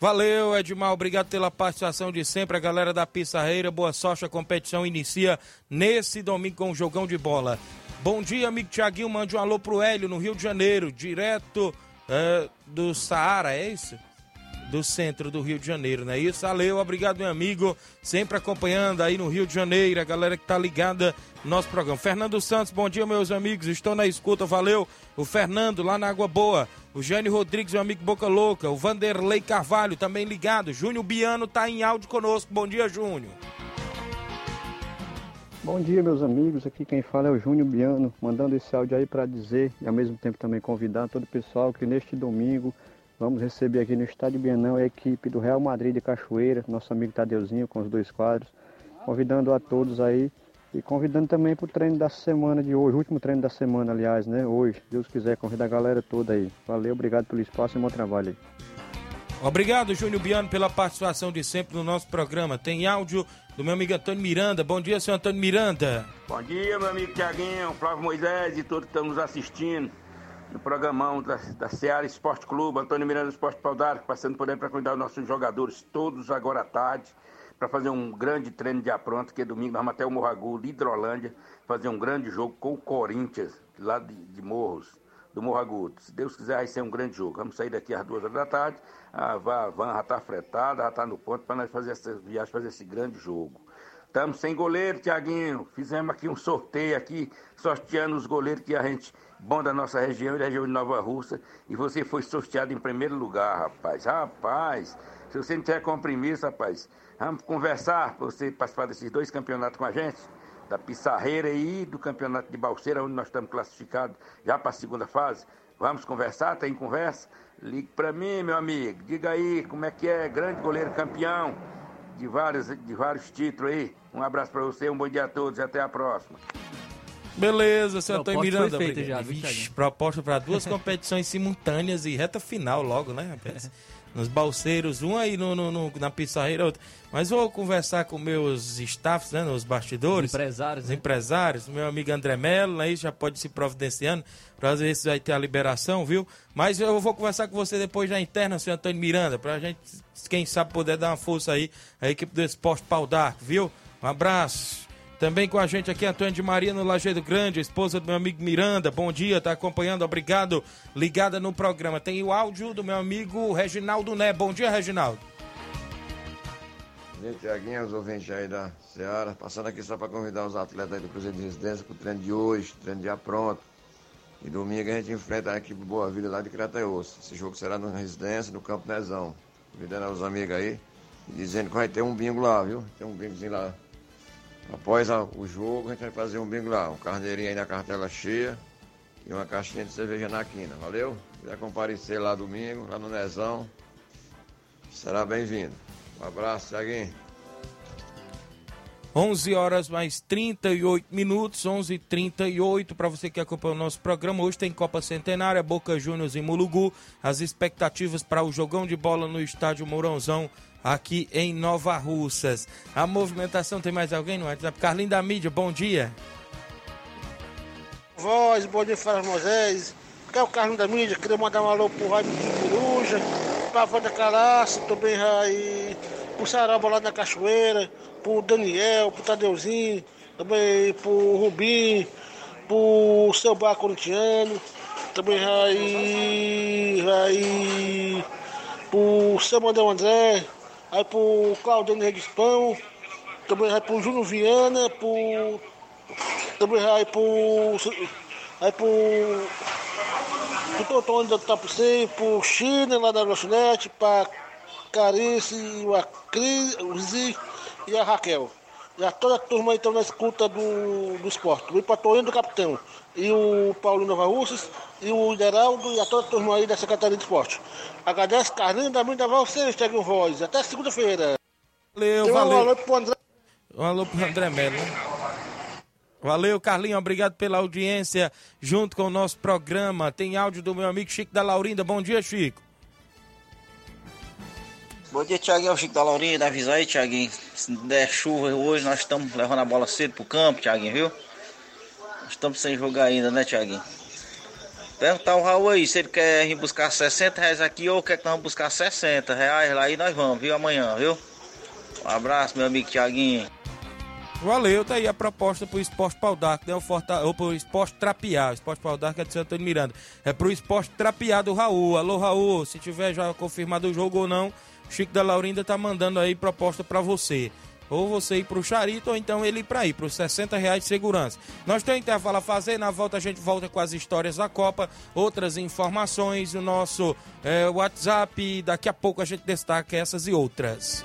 Valeu, Edmar. Obrigado pela participação de sempre. A galera da Pissarreira, boa sorte. A competição inicia nesse domingo com um jogão de bola. Bom dia, amigo Tiaguinho. Mande um alô pro Hélio, no Rio de Janeiro, direto uh, do Saara, é isso? Do centro do Rio de Janeiro, não é isso? Valeu, obrigado, meu amigo. Sempre acompanhando aí no Rio de Janeiro, a galera que tá ligada no nosso programa. Fernando Santos, bom dia, meus amigos. Estou na escuta, valeu. O Fernando, lá na Água Boa. O Jânio Rodrigues, meu amigo Boca Louca. O Vanderlei Carvalho, também ligado. Júnior Biano tá em áudio conosco. Bom dia, Júnior. Bom dia, meus amigos. Aqui quem fala é o Júnior Biano, mandando esse áudio aí para dizer e ao mesmo tempo também convidar todo o pessoal que neste domingo Vamos receber aqui no Estádio Bienal a equipe do Real Madrid de Cachoeira, nosso amigo Tadeuzinho com os dois quadros, convidando a todos aí e convidando também para o treino da semana de hoje, o último treino da semana, aliás, né? Hoje, Deus quiser, convidar a galera toda aí. Valeu, obrigado pelo espaço e bom trabalho aí. Obrigado, Júnior Biano, pela participação de sempre no nosso programa. Tem áudio do meu amigo Antônio Miranda. Bom dia, senhor Antônio Miranda. Bom dia, meu amigo Tiaguinho, Flávio Moisés e todos que estão nos assistindo no programão da, da Seara Esporte Clube, Antônio Miranda Esporte Paudar, passando por aí para cuidar dos nossos jogadores todos agora à tarde, para fazer um grande treino de apronto, que é domingo nós vamos até o Morragu, Hidrolândia, fazer um grande jogo com o Corinthians, lá de, de Morros, do Morro Agudo. Se Deus quiser, vai ser um grande jogo. Vamos sair daqui às duas horas da tarde, a van já está fretada, já está no ponto para nós fazer essa viagem, fazer esse grande jogo. Estamos sem goleiro, Tiaguinho. Fizemos aqui um sorteio aqui, sorteando os goleiros que a gente, bom da nossa região e da região de Nova Russa. E você foi sorteado em primeiro lugar, rapaz. Rapaz, se você não tiver compromisso, rapaz, vamos conversar para você participar desses dois campeonatos com a gente. Da Pissarreira e do campeonato de Balseira, onde nós estamos classificados já para a segunda fase. Vamos conversar? Tem conversa? Ligue para mim, meu amigo. Diga aí como é que é, grande goleiro campeão de vários, de vários títulos aí. Um abraço para você, um bom dia a todos e até a próxima. Beleza, senhor Antônio Miranda. foi feita obrigado. já, Vixe, proposta para duas competições simultâneas e reta final logo, né, rapaz? Nos balseiros, um aí no, no- no- na pissarreira, outro. Mas vou conversar com meus staffs, né, nos bastidores. Empresários, Os né? empresários, meu amigo André Melo, aí já pode se providenciando para ver se vai ter a liberação, viu? Mas eu vou conversar com você depois na interna, senhor Antônio Miranda, pra gente, quem sabe, poder dar uma força aí à equipe do Esporte Pau d'Arco, viu? Um abraço. Também com a gente aqui, Antônio de Maria no Lajeado Grande, esposa do meu amigo Miranda. Bom dia, tá acompanhando, obrigado. Ligada no programa. Tem o áudio do meu amigo Reginaldo Né. Bom dia, Reginaldo. Gente, Tiaguinho, os ouvintes aí da Seara, passando aqui só para convidar os atletas aí do Cruzeiro de Residência para o treino de hoje, treino já pronto. E domingo a gente enfrenta a equipe Boa Vida lá de Crateus. Esse jogo será na Residência, no Campo Nezão. Convidando os amigos aí dizendo que vai ter um bingo lá, viu? Tem um bingozinho lá. Após a- o jogo, a gente vai fazer um bingo lá. Um carneirinho aí na cartela cheia e uma caixinha de cerveja na quina, valeu? Se quiser comparecer lá domingo, lá no Nezão, será bem-vindo. Um abraço, Tiaguinho. 11 horas mais 38 minutos, 11 h 38 para você que acompanha o nosso programa. Hoje tem Copa Centenária, Boca Juniors e Mulugu. As expectativas para o jogão de bola no estádio Mourãozão aqui em Nova Russas. A movimentação, tem mais alguém no WhatsApp? Carlinho da Mídia, bom dia. Voz, bom dia, Fala Moisés. Aqui é o Carlos da Mídia, queria mandar um alô pro Raimundo de Coruja, pra Wanda Calaça, também aí, pro Saraba lá na Cachoeira, pro Daniel, pro Tadeuzinho, também pro Rubim, pro Seu Bar Corintiano, também aí, aí, pro Seu Mandão André, aí pro Claudênio Regispão, também aí pro Júnior Viana, pro também vai pro. Vai pro. Pro Totônio da Tapucei, pro China lá da Lanchonete, pra Carice, a Cris e a Raquel. E a toda a turma aí estão na escuta do, do esporte. O Patoinho do Capitão. E o Paulinho Nova Russas, e o Geraldo e a toda a turma aí da Secretaria de Esporte. Agradece Carlinhos da Minha Valcês, Tiago Voz. Até segunda-feira. Valeu, Tem um valeu. alô pro André. Um alô pro André Melo. Valeu, Carlinho. Obrigado pela audiência junto com o nosso programa. Tem áudio do meu amigo Chico da Laurinda. Bom dia, Chico. Bom dia, Thiaguinho. É o Chico da Laurinha, da avisa aí, Thiaguinho. Se der chuva hoje, nós estamos levando a bola cedo pro campo, Thiaguinho, viu? Nós estamos sem jogar ainda, né, Thiaguinho? Perguntar o Raul aí se ele quer vir buscar 60 reais aqui ou quer que nós vamos buscar 60 reais lá e nós vamos, viu? Amanhã, viu? Um abraço, meu amigo Thiaguinho. Valeu, tá aí a proposta pro Esporte Pau d'Arco, né? O Forta... Ou pro Esporte Trapear. O Esporte Pau d'Arco é de Santo Miranda. É pro Esporte Trapear do Raul. Alô, Raul, se tiver já confirmado o jogo ou não, Chico da Laurinda tá mandando aí proposta pra você. Ou você ir pro Charito, ou então ele ir pra aí, pros 60 reais de segurança. Nós temos intervalo a fazer, na volta a gente volta com as histórias da Copa, outras informações, o nosso eh, WhatsApp, daqui a pouco a gente destaca essas e outras.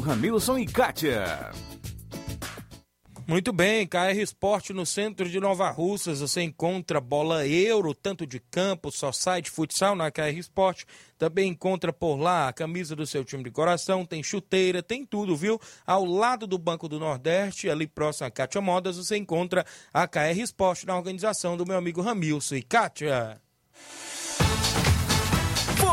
Ramilson e Kátia. Muito bem, KR Esporte no centro de Nova Russas. Você encontra bola euro, tanto de campo, só site, futsal na KR Esporte. Também encontra por lá a camisa do seu time de coração, tem chuteira, tem tudo, viu? Ao lado do Banco do Nordeste, ali próximo a Kátia Modas, você encontra a KR Esporte na organização do meu amigo Ramilson e Kátia.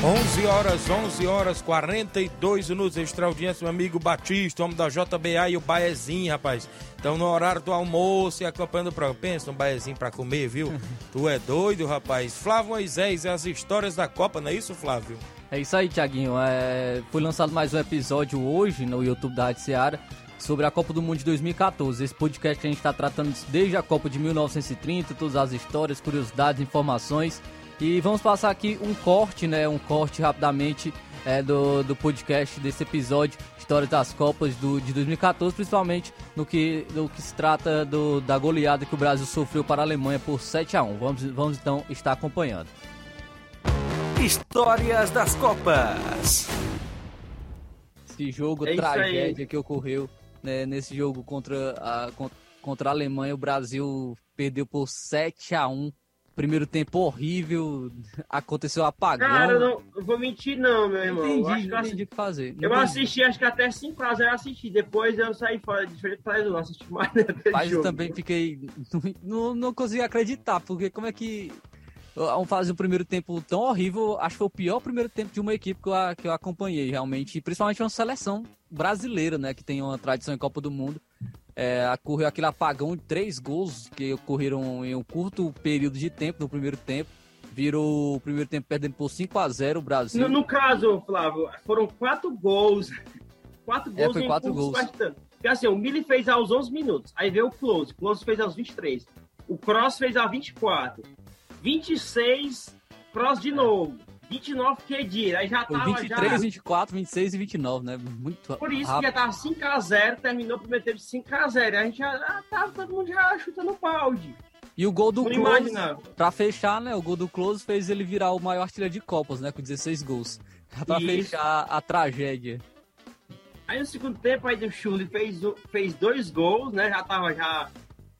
11 horas, 11 horas, 42 minutos. Extra audiência, meu amigo Batista, homem da JBA e o Baezinho, rapaz. Então, no horário do almoço e acompanhando o programa. Pensa um Baezinho pra comer, viu? tu é doido, rapaz. Flávio Moisés e as histórias da Copa, não é isso, Flávio? É isso aí, Tiaguinho. É, foi lançado mais um episódio hoje no YouTube da Rádio Seara sobre a Copa do Mundo de 2014. Esse podcast que a gente está tratando desde a Copa de 1930, todas as histórias, curiosidades, informações. E vamos passar aqui um corte, né? Um corte rapidamente é, do, do podcast desse episódio, Histórias das Copas do, de 2014, principalmente no que, no que se trata do, da goleada que o Brasil sofreu para a Alemanha por 7 a 1 Vamos, vamos então estar acompanhando. Histórias das Copas. Esse jogo É isso aí. tragédia que ocorreu né, nesse jogo contra a, con- contra a Alemanha, o Brasil perdeu por 7 a 1 Primeiro tempo horrível, aconteceu apagão. Cara, eu não eu vou mentir não, meu irmão. Entendi, eu acho que eu assisti, que fazer. eu Entendi. assisti, acho que até 5x0 eu assisti. Depois eu saí fora, diferente do eu não assisti mais naquele Mas eu também fiquei. Não, não consegui acreditar, porque como é que. Fazer um primeiro tempo tão horrível. Acho que foi o pior primeiro tempo de uma equipe que eu, que eu acompanhei, realmente. Principalmente uma seleção brasileira, né? Que tem uma tradição em Copa do Mundo. É, ocorreu aquele apagão de três gols que ocorreram em um curto período de tempo, no primeiro tempo. Virou o primeiro tempo perdendo por 5 a 0 o Brasil. No, no caso, Flávio, foram quatro gols. Quatro É, gols foi em quatro gols. bastante. Porque assim, o Mili fez aos 11 minutos. Aí veio o Close. O Close fez aos 23. O Cross fez aos 24. 26, Cross de novo. 29, Kedir. Aí já Foi tava 23, já... 24, 26 e 29, né? Muito Por isso que rápido. já tava 5x0, terminou o primeiro tempo de 5x0. A gente já tava todo mundo já chutando balde. E o gol do Não Close, imaginava. pra fechar, né? O gol do Close fez ele virar o maior artilheiro de Copas, né? Com 16 gols. Pra Isso. fechar a tragédia. Aí no segundo tempo, aí o Chuli fez, fez dois gols, né? Já tava já.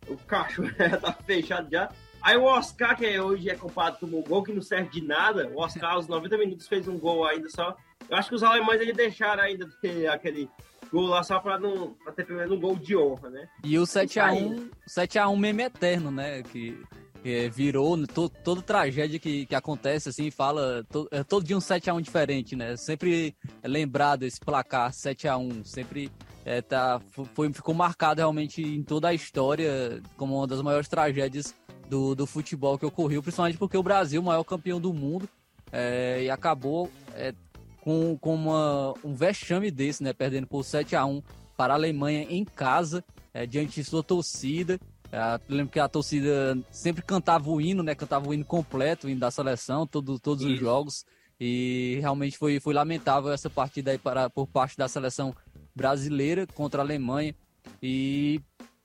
O cachorro já tava fechado já. Aí o Oscar, que hoje é comparado como gol, que não serve de nada. O Oscar, aos 90 minutos, fez um gol ainda só. Eu acho que os alemães eles deixaram ainda aquele gol lá só pra, não, pra ter pelo menos um gol de honra, né? E o Aí. 7x1, 7x1 meme eterno, né? Que, que virou to, toda tragédia que, que acontece, assim, fala. To, é todo dia um 7x1 diferente, né? Sempre é lembrado esse placar 7x1. Sempre é, tá, foi, ficou marcado realmente em toda a história como uma das maiores tragédias do, do futebol que ocorreu, principalmente porque o Brasil, o maior campeão do mundo, é, e acabou é, com, com uma, um vexame desse, né? Perdendo por 7 a 1 para a Alemanha em casa, é, diante de sua torcida. É, lembro que a torcida sempre cantava o hino, né? Cantava o hino completo, o hino da seleção, todo, todos os Isso. jogos. E realmente foi, foi lamentável essa partida aí para, por parte da seleção brasileira contra a Alemanha. E,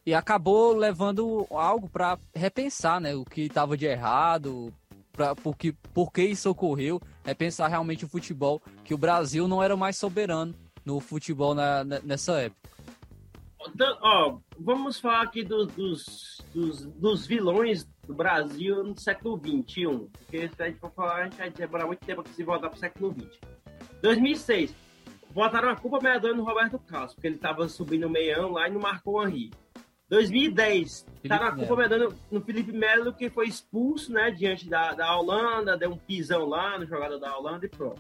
e acabou levando algo para repensar, né? O que estava de errado, pra, por, que, por que isso ocorreu, é pensar realmente o futebol, que o Brasil não era mais soberano no futebol na- nessa época. Então, ó, vamos falar aqui do- dos, dos, dos vilões do Brasil no século XXI. Porque se a gente for falar, a gente vai demorar muito tempo aqui se voltar pro século XX. 2006, botaram a culpa meia no Roberto Carlos, porque ele tava subindo o meião lá e não marcou o Henri. 2010, botaram a culpa meia no, Felipe Melo, que foi expulso, né, diante da, da Holanda, deu um pisão lá no jogador da Holanda e pronto.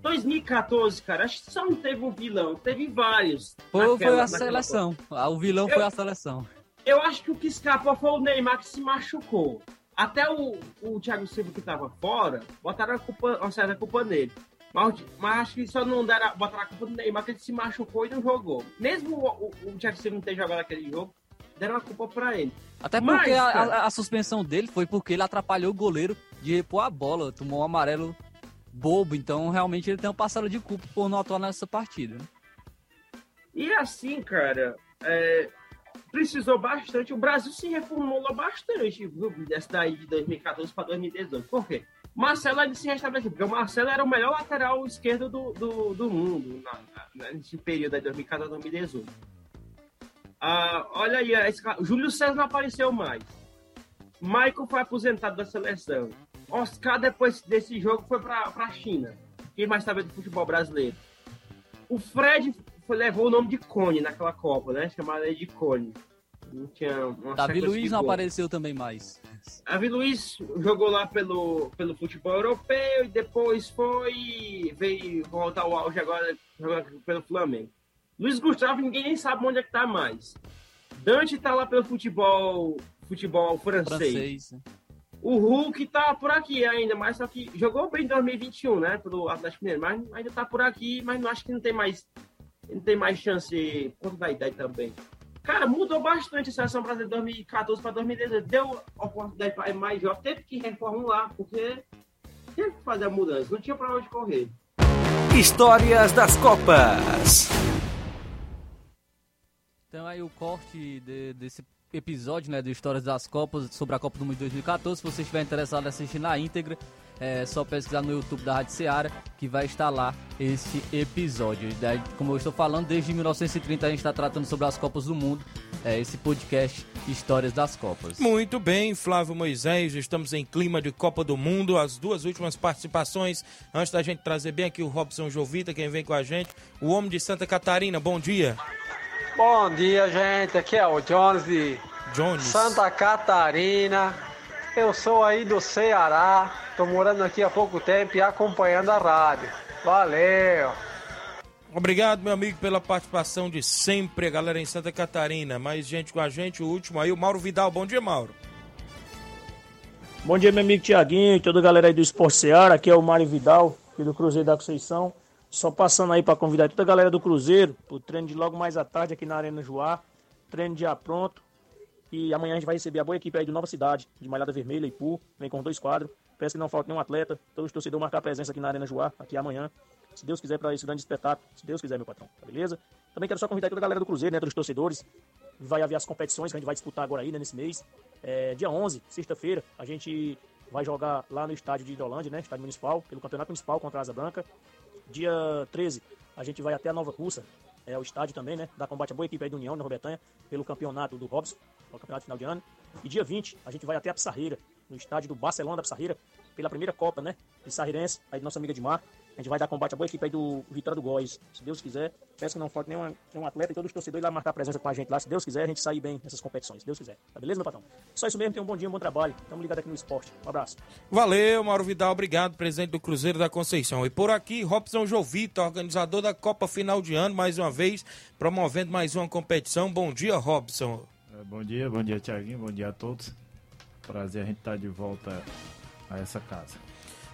2014, cara, acho que só não teve um vilão, teve vários. Foi, foi naquela- a naquela seleção. Ah, O vilão Eu- foi a seleção. eu acho que o que escapou foi o Neymar que se machucou. Até o, o Thiago Silva que tava fora, botaram a culpa, uma certa culpa nele. Mas, mas acho que só não deram, botaram a culpa do Neymar que ele se machucou e não jogou. Mesmo o, o, o Thiago Silva não ter jogado aquele jogo, deram a culpa pra ele. Até Mas, porque a, a- a suspensão dele foi porque ele atrapalhou o goleiro de repor a bola, tomou um amarelo bobo, então realmente ele tem uma parcela de culpa por não atuar nessa partida. né? E assim, cara, é, precisou bastante. O Brasil se reformulou bastante, viu? Dessa daí de 2014 para 2018. Por quê? Marcelo ainda se restabeleceu, porque o Marcelo era o melhor lateral esquerdo do, do, do mundo na, na- nesse período aí, 2014 2018. Ah, olha aí, o Júlio César não apareceu mais. Michael foi aposentado da seleção. Oscar, depois desse jogo, foi para a China. Quem mais sabe do futebol brasileiro? O Fred foi, levou o nome de Cone naquela Copa, né? Chamaram ele de Cone. Não tinha uma Davi Luiz não apareceu também mais. Davi Luiz jogou lá pelo, pelo futebol europeu e depois foi. veio voltar ao auge agora pelo Flamengo. Luiz Gustavo, ninguém nem sabe onde é que tá mais. Dante tá lá pelo futebol, futebol francês. Francês. né? O Hulk tá por aqui ainda, mas só que jogou bem em 2021, né? Pelo Atlético Mineiro, mas ainda tá por aqui, mas não acho que não tem mais. Não tem mais chance por da idade também. Cara, mudou bastante a seleção brasileira de 2014 para 2018. Deu oportunidade para mais jovens, teve que reformular, porque teve que fazer a mudança, não tinha para onde correr. Histórias das Copas. Então aí o corte de- desse episódio, né, de Histórias das Copas, sobre a Copa do Mundo de 2014. Se você estiver interessado em assistir na íntegra, é só pesquisar no YouTube da Rádio Seara, que vai estar lá esse episódio. Como eu estou falando, desde 1930 a gente está tratando sobre as Copas do Mundo, é, esse podcast Histórias das Copas. Muito bem, Flávio Moisés, estamos em clima de Copa do Mundo. As duas últimas participações, antes da gente trazer bem aqui o Robson Jovita, quem vem com a gente, o homem de Santa Catarina, bom dia. Bom dia, gente. Aqui é o Jones de Jones. Santa Catarina. Eu sou aí do Ceará. Tô morando aqui há pouco tempo e acompanhando a rádio. Valeu. Obrigado, meu amigo, pela participação de sempre, a galera em Santa Catarina. Mais gente com a gente, o último aí, o Mauro Vidal. Bom dia, Mauro. Bom dia, meu amigo Tiaguinho e toda a galera aí do Esporte Seara. Aqui é o Mário Vidal, aqui do Cruzeiro da Conceição. Só passando aí para convidar toda a galera do Cruzeiro pro treino de logo mais à tarde aqui na Arena Joá. Treino já pronto. E amanhã a gente vai receber a boa equipe aí do Nova Cidade, de Malhada Vermelha e Pu. Vem com dois quadros. Peço que não falte nenhum atleta. Todos os torcedores marcar presença aqui na Arena Joá, aqui amanhã. Se Deus quiser, para esse grande espetáculo. Se Deus quiser, meu patrão. Tá beleza? Também quero só convidar toda a galera do Cruzeiro, né? Todos os torcedores. Vai haver as competições que a gente vai disputar agora aí, né? Nesse mês. É, dia 11, sexta-feira, a gente vai jogar lá no estádio de Hidrolândia, né? Estádio Municipal, pelo Campeonato Municipal contra a Asa Branca. Dia 13, a gente vai até a Nova Russa, é o estádio também, né? Da combate a boa equipe aí do União, na Robertanha, pelo campeonato do Robson, o campeonato final de ano. E dia 20, a gente vai até a Pissarreira, no estádio do Barcelona da Pissarreira, pela primeira Copa, né? Pissarreirense, aí de nossa amiga de mar. A gente vai dar combate a boa equipe aí do Vitória do Góis, se Deus quiser. Peço que não falte nenhum, nenhum atleta e todos os torcedores lá marcar presença com a gente lá. Se Deus quiser, a gente sair bem nessas competições, se Deus quiser. Tá beleza, meu patrão? Só isso mesmo, tenham um bom dia, um bom trabalho. Tamo ligado aqui no esporte. Um abraço. Valeu, Mauro Vidal, obrigado, presidente do Cruzeiro da Conceição. E por aqui, Robson Jovita, organizador da Copa Final de Ano, mais uma vez, promovendo mais uma competição. Bom dia, Robson. É, Bom dia, bom dia Tiaguinho, bom dia a todos. Prazer a gente estar de volta a essa casa.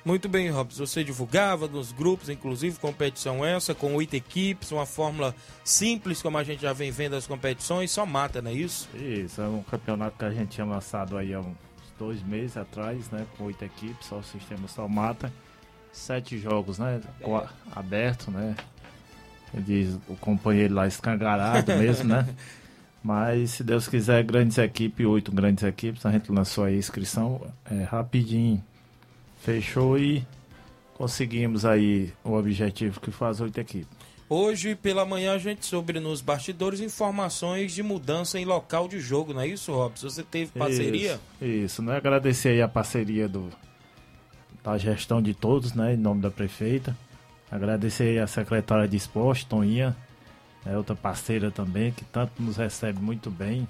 Muito bem, Robson. Você divulgava nos grupos, inclusive, competição essa, com oito equipes, uma fórmula simples, como a gente já vem vendo as competições, só mata, não é isso? Isso, é um campeonato que a gente tinha lançado aí há uns dois meses atrás, né? Com oito equipes, só o sistema só mata. Sete jogos, né? Aberto, né? Ele diz o companheiro lá escangarado mesmo, né? Mas se Deus quiser, grandes equipes, oito grandes equipes, a gente lançou aí a inscrição é, rapidinho. Fechou e conseguimos aí o objetivo que faz oito equipes. Hoje pela manhã a gente soube nos bastidores informações de mudança em local de jogo, não é isso, Robson? Você teve parceria? Isso, isso, né? Agradecer aí a parceria do, da gestão de todos, né? Em nome da prefeita. Agradecer aí a secretária de esporte, Toninha, é outra parceira também, que tanto nos recebe muito bem.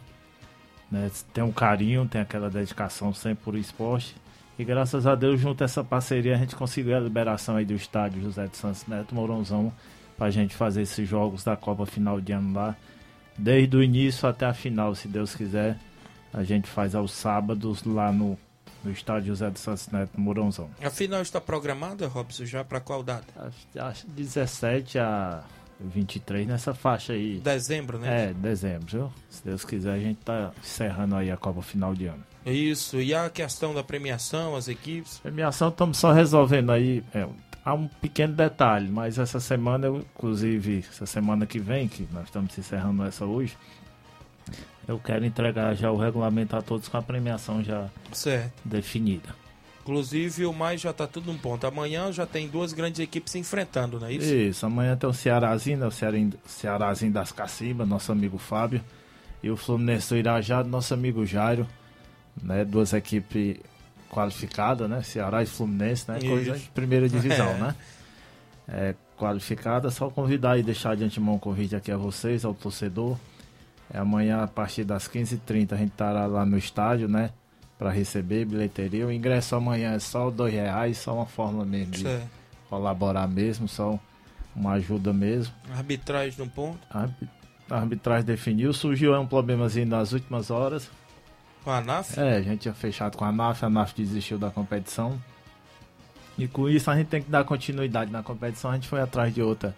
Né? Tem um carinho, tem aquela dedicação sempre por esporte. E graças a Deus, junto a essa parceria, a gente conseguiu a liberação aí do estádio José de Santos Neto Mourãozão pra gente fazer esses jogos da Copa final de ano lá. Desde o início até a final, se Deus quiser. A gente faz aos sábados lá no, no estádio José de Santos Neto Mourãozão. A final está programada, Robson, já para qual data? Acho, acho 17 a 23 nessa faixa aí. Dezembro, né? É, dezembro? Se Deus quiser, a gente tá encerrando aí a Copa final de ano. Isso, e a questão da premiação, as equipes? Premiação estamos só resolvendo aí. É, há um pequeno detalhe, mas essa semana, eu, inclusive, essa semana que vem, que nós estamos encerrando essa hoje, eu quero entregar já o regulamento a todos com a premiação já Certo. definida. Inclusive o mais já tá tudo num ponto. Amanhã já tem duas grandes equipes se enfrentando, não é isso? Isso, amanhã tem o Cearazinho, né? o Cearazinho das Cacibas, nosso amigo Fábio, e o Fluminense do Irajá, nosso amigo Jairo, né? Duas equipes qualificadas, né? Ceará e Fluminense, né? Coisa de primeira divisão, É. né? É, qualificada, só convidar e deixar de antemão um convite aqui a vocês, ao torcedor. É, amanhã, a partir das 15h30, a gente estará lá no estádio, né? Para receber bilheteria. O ingresso amanhã é só dois reais, só uma forma mesmo de Certo. colaborar mesmo, só uma ajuda mesmo. Arbitragem no ponto. A arbi- a arbitragem definiu, surgiu aí um problemazinho nas últimas horas. Com a ANAF? É, a gente tinha fechado com a NAF, a NAF desistiu da competição. E com isso a gente tem que dar continuidade na competição, a gente foi atrás de outra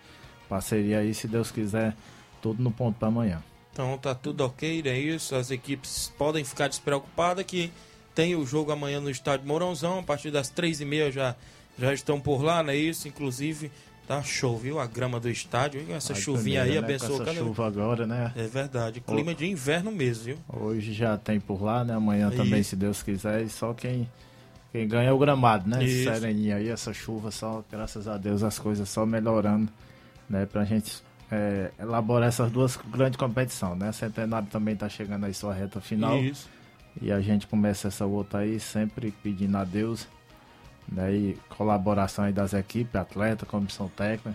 parceria aí, se Deus quiser, tudo no ponto para amanhã. Então tá tudo ok, é isso. As equipes podem ficar despreocupadas que tem o jogo amanhã no estádio Mourãozão. A partir das três e meia já, já estão por lá, não é isso? Inclusive, tá show, viu? A grama do estádio. e Essa Ai, chuvinha aí né, abençoou essa chuva agora, né? É verdade. Clima de inverno mesmo, viu? Hoje já tem por lá, né? Amanhã também, Isso. se Deus quiser. E só quem, quem ganha é o gramado, né? Isso. Sereninha aí, essa chuva só, graças a Deus, as coisas só melhorando, né? Pra gente é, elaborar essas duas grandes competições, né? Centenário também tá chegando aí sua reta final. Isso. E a gente começa essa outra aí sempre pedindo a Deus, E colaboração aí das equipes, atleta, comissão técnica.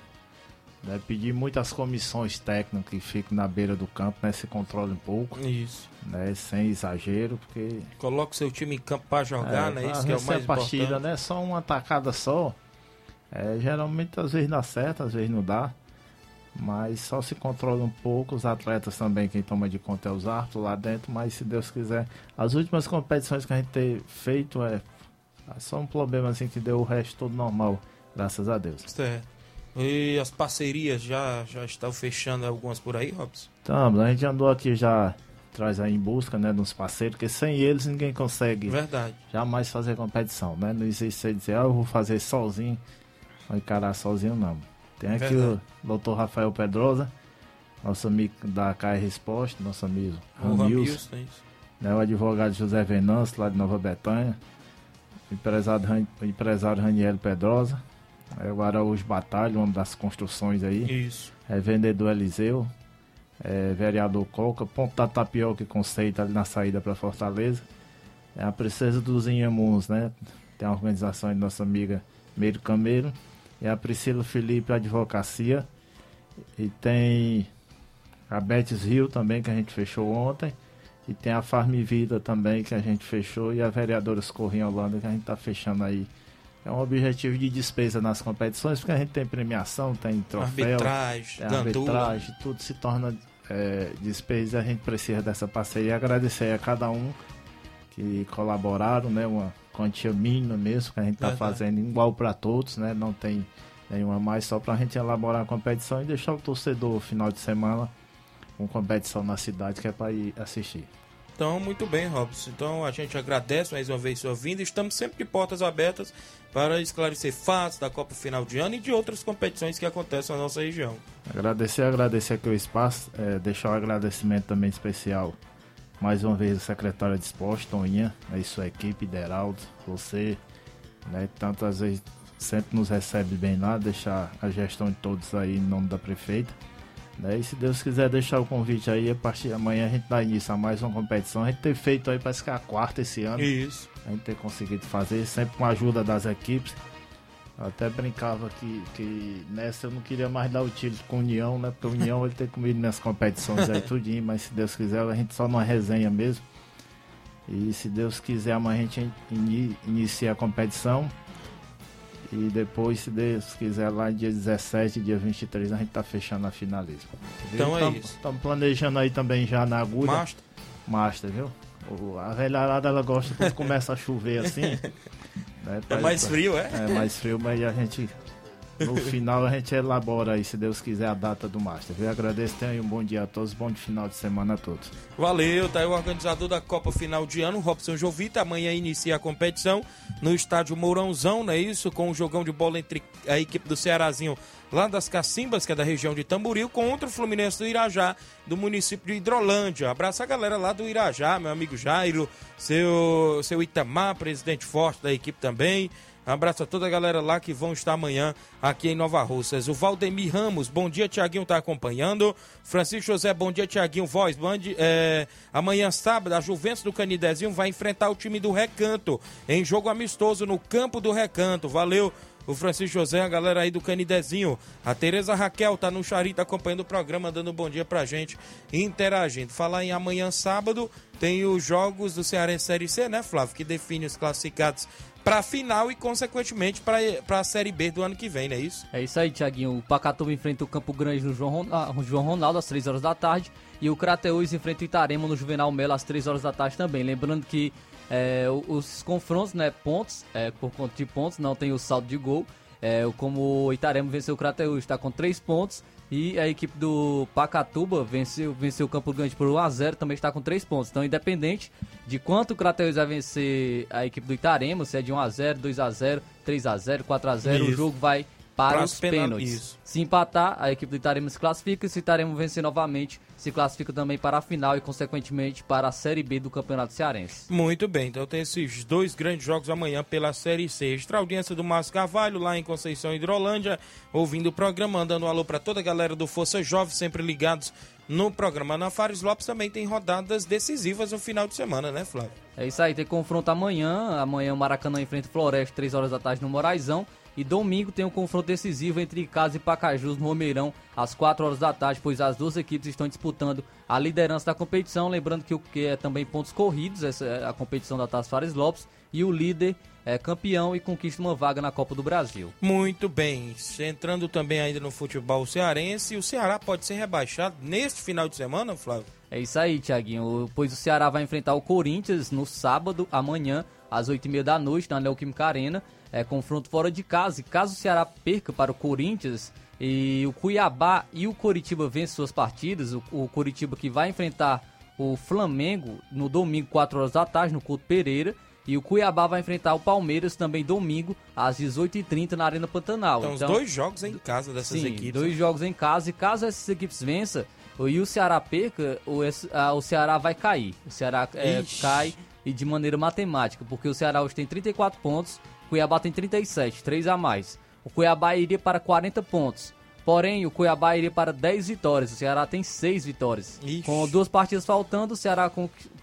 Né? Pedir muitas comissões técnicas que fiquem na beira do campo, né? Se controle um pouco. Isso. Né? Sem exagero, porque. Coloca o seu time em campo para jogar, né? Isso que é o mais partida, importante. né? Só uma tacada só. É, geralmente às vezes dá certo, às vezes não dá. Mas só se controla um pouco. Os atletas também, quem toma de conta é os árbitros lá dentro. Mas se Deus quiser. As últimas competições que a gente tem feito é. É só um problema assim que deu o resto todo normal. Graças a Deus. Certo. E as parcerias já, já estão fechando algumas por aí, Robson? Então, a gente andou aqui já traz aí em busca, né, dos parceiros, porque sem eles ninguém consegue Verdade. jamais fazer competição, né? Não existe você dizer, ah, eu vou fazer sozinho, vou encarar sozinho, não. Tem aqui Verdade. o Dr. Rafael Pedrosa, nosso amigo da KR Resposta, nosso amigo Ramilson, isso. né, o advogado José Venâncio, lá de Nova Betânia, empresário, empresário Raniel Pedrosa, é o Araújo Batalha, das construções aí. Isso. É vendedor Eliseu, é vereador Coca, ponto da tapioca e conceito ali na saída para Fortaleza. É a Princesa dos Inhamuns, né? Tem a organização de nossa amiga Meiro Cameiro. É a Priscila Felipe Advocacia. E tem a Betis Rio também, que a gente fechou ontem. E tem a Farm Vida também, que a gente fechou. E a vereadora Escorrinha Holanda, que a gente está fechando aí. É um objetivo de despesa nas competições, porque a gente tem premiação, tem troféu, Arbitragem, tem arbitragem, tudo se torna é, despesa e a gente precisa dessa parceria. Agradecer a cada um que colaboraram, né? Uma quantia mínima mesmo, que a gente está fazendo igual para todos, né? Não tem nenhuma mais, só para a gente elaborar a competição e deixar o torcedor final de semana com competição na cidade que é para ir assistir. Então, muito bem, Robson. Então, a gente agradece mais uma vez sua vinda. Estamos sempre de portas abertas para esclarecer fatos da Copa Final de Ano e de outras competições que acontecem na nossa região. Agradecer, agradecer aqui o espaço, é, deixar um agradecimento também especial mais uma vez ao secretário de esporte, Toninha, aí sua equipe, Deraldo, você, né, tantas vezes sempre nos recebe bem lá, deixar a gestão de todos aí em nome da prefeita. Né? E se Deus quiser deixar o convite aí, a partir de amanhã a gente dá início a mais uma competição. A gente ter feito aí, parece que é a quarta esse ano. Isso. A gente ter conseguido fazer, sempre com a ajuda das equipes. Eu até brincava que, que nessa eu não queria mais dar o tiro com União, né? Porque União ele tem comido nas competições aí tudinho, mas se Deus quiser, a gente só numa resenha mesmo. E se Deus quiser, amanhã a gente ini- inicia a competição. E depois, se Deus quiser, lá dia 17, dia 23, a gente tá fechando a finalismo. Então é isso. Estamos planejando aí também já na agulha. Master. Master, viu? A velharada ela gosta quando começa a chover assim. né, pra- mais frio, é? É mais frio, mas a gente. No final a gente elabora aí, se Deus quiser, a data do Master. Eu agradeço, tenha um bom dia a todos, bom final de semana a todos. Valeu, tá aí o organizador da Copa Final de Ano, Robson Jovita. Amanhã inicia a competição no estádio Mourãozão, não é isso? Com um jogão de bola entre a equipe do Cearazinho lá das Cacimbas, que é da região de Tamboril, contra o Fluminense do Irajá, do município de Hidrolândia. Abraço a galera lá do Irajá, meu amigo Jairo, seu, seu Itamar, presidente forte da equipe também. Abraço a toda a galera lá que vão estar amanhã aqui em Nova Russas. O Valdemir Ramos, bom dia, Tiaguinho tá acompanhando. Francisco José, bom dia, Tiaguinho. Voz, band, é, amanhã sábado, a Juventus do Canidezinho vai enfrentar o time do Recanto em jogo amistoso no campo do Recanto. Valeu. O Francisco José, a galera aí do Canidezinho. A Tereza Raquel tá no Charita acompanhando o programa, dando um bom dia pra gente interagindo. Falar em amanhã sábado, tem os jogos do Cearense Série C, né, Flávio? Que define os classificados para a final e, consequentemente, para a Série B do ano que vem, não é isso? É isso aí, Tiaguinho. O Pacatuba enfrenta o Campo Grande no João, ah, Ronaldo às 3 horas da tarde. E o Crateus enfrenta o Itarema no Juvenal Melo às 3 horas da tarde também. Lembrando que é, os confrontos, né, pontos, é, por conta de pontos, não tem o saldo de gol. É, como o Itarema venceu o Crateus, está com 3 pontos. E a equipe do Pacatuba venceu, venceu o Campo Grande por 1x0, também está com 3 pontos. Então, independente de quanto o Crateus vai vencer a equipe do Itarema, se é de 1x0, 2x0, 3x0, 4x0, o jogo vai para Para os pênaltis. isso. Se empatar, a equipe do Itarema se classifica. Se o Itarema vencer novamente, se classifica também para a final e, consequentemente, para a Série B do Campeonato Cearense. Muito bem, então tem esses dois grandes jogos amanhã pela Série C. Extra audiência do Márcio Carvalho, lá em Conceição Hidrolândia, ouvindo o programa, mandando um alô para toda a galera do Força Jovem, sempre ligados no programa. Na Fares Lopes também tem rodadas decisivas no final de semana, né, Flávio? É isso aí, tem confronto amanhã. Amanhã o Maracanã enfrenta o Floresta, 3 horas da tarde no Moraizão. E domingo tem um confronto decisivo entre Casa e Pacajus no Romeirão, às 4 horas da tarde, pois as duas equipes estão disputando a liderança da competição. Lembrando que o que é também pontos corridos, essa é a competição da Taça Fares Lopes. E o líder é campeão e conquista uma vaga na Copa do Brasil. Muito bem, entrando também ainda no futebol cearense, o Ceará pode ser rebaixado neste final de semana, Flávio? É isso aí, Tiaguinho. Pois o Ceará vai enfrentar o Corinthians no sábado, amanhã, às 8h30 da noite, na Neoquímica Arena. É confronto fora de casa. E caso o Ceará perca para o Corinthians e o Cuiabá e o Coritiba vencem suas partidas, o, o Coritiba que vai enfrentar o Flamengo no domingo, 4 horas da tarde, no Couto Pereira. E o Cuiabá vai enfrentar o Palmeiras também domingo, às 18h30 na Arena Pantanal. Então, os dois jogos em casa dessas Sim, equipes. dois jogos em casa. E caso essas equipes vençam e o Ceará perca, o, o Ceará vai cair. O Ceará é, cai e de maneira matemática, porque o Ceará hoje tem 34 pontos, Cuiabá tem 37, 3 a mais. O Cuiabá iria para 40 pontos. Porém, o Cuiabá iria para 10 vitórias. O Ceará tem 6 vitórias. Com duas partidas faltando, o Ceará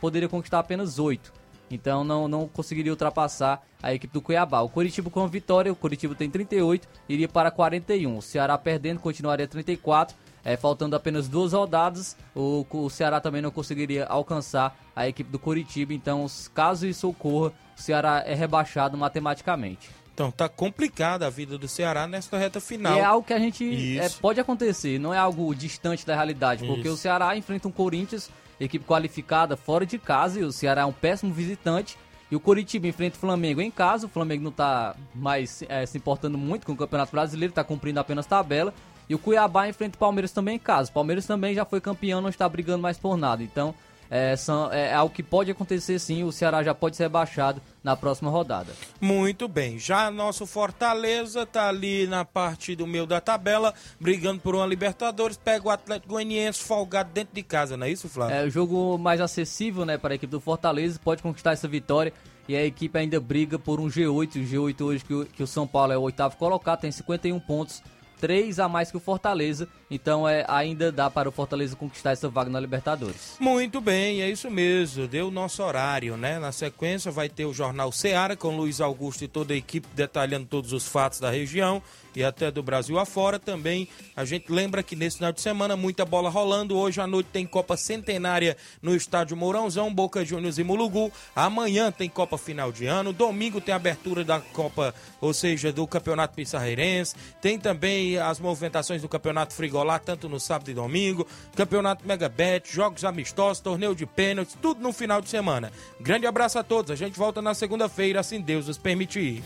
poderia conquistar apenas 8. Então não, não conseguiria ultrapassar a equipe do Cuiabá. O Curitiba com a vitória, o Curitiba tem 38, iria para 41. O Ceará perdendo continuaria 34. É, faltando apenas duas rodadas, o, o Ceará também não conseguiria alcançar a equipe do Curitiba. Então, caso isso ocorra, o Ceará é rebaixado matematicamente. Então tá complicada a vida do Ceará nesta reta final. E é algo que a gente é, pode acontecer, não é algo distante da realidade, porque Isso. o Ceará enfrenta um Corinthians, equipe qualificada fora de casa, e o Ceará é um péssimo visitante. E o Coritiba enfrenta o Flamengo em casa, o Flamengo não tá mais é, se importando muito com o Campeonato Brasileiro, tá cumprindo apenas tabela. E o Cuiabá enfrenta o Palmeiras também em casa. O Palmeiras também já foi campeão, não está brigando mais por nada. Então, é, são, é algo que pode acontecer sim, o Ceará já pode ser rebaixado na próxima rodada. Muito bem. Já nosso Fortaleza tá ali na parte do meio da tabela, brigando por uma Libertadores, pega o Atlético Goianiense folgado dentro de casa, não é isso, Flávio? É o jogo mais acessível, né, para a equipe do Fortaleza, pode conquistar essa vitória. E a equipe ainda briga por um G8. O G8 hoje que o, que o São Paulo é o oitavo colocado, tem 51 pontos. 3 a mais que o Fortaleza, então é, ainda dá para o Fortaleza conquistar essa vaga na Libertadores. Muito bem, é isso mesmo, deu o nosso horário, né? Na sequência vai ter o Jornal Seara com Luiz Augusto e toda a equipe detalhando todos os fatos da região e até do Brasil afora. Também a gente lembra que nesse final de semana muita bola rolando. Hoje à noite tem Copa Centenária no estádio Mourãozão, Boca Juniors e Mulugu. Amanhã tem Copa Final de Ano. Domingo tem abertura da Copa, ou seja, do Campeonato Pissarreirense. Tem também as movimentações do Campeonato Frigolá, tanto no sábado e domingo. Campeonato Megabet, jogos amistosos, torneio de pênaltis, tudo no final de semana. Grande abraço a todos. A gente volta na segunda-feira, assim Deus nos permitir.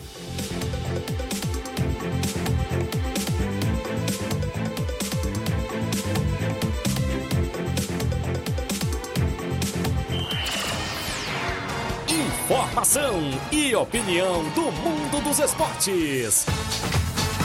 Informação e opinião do mundo dos esportes.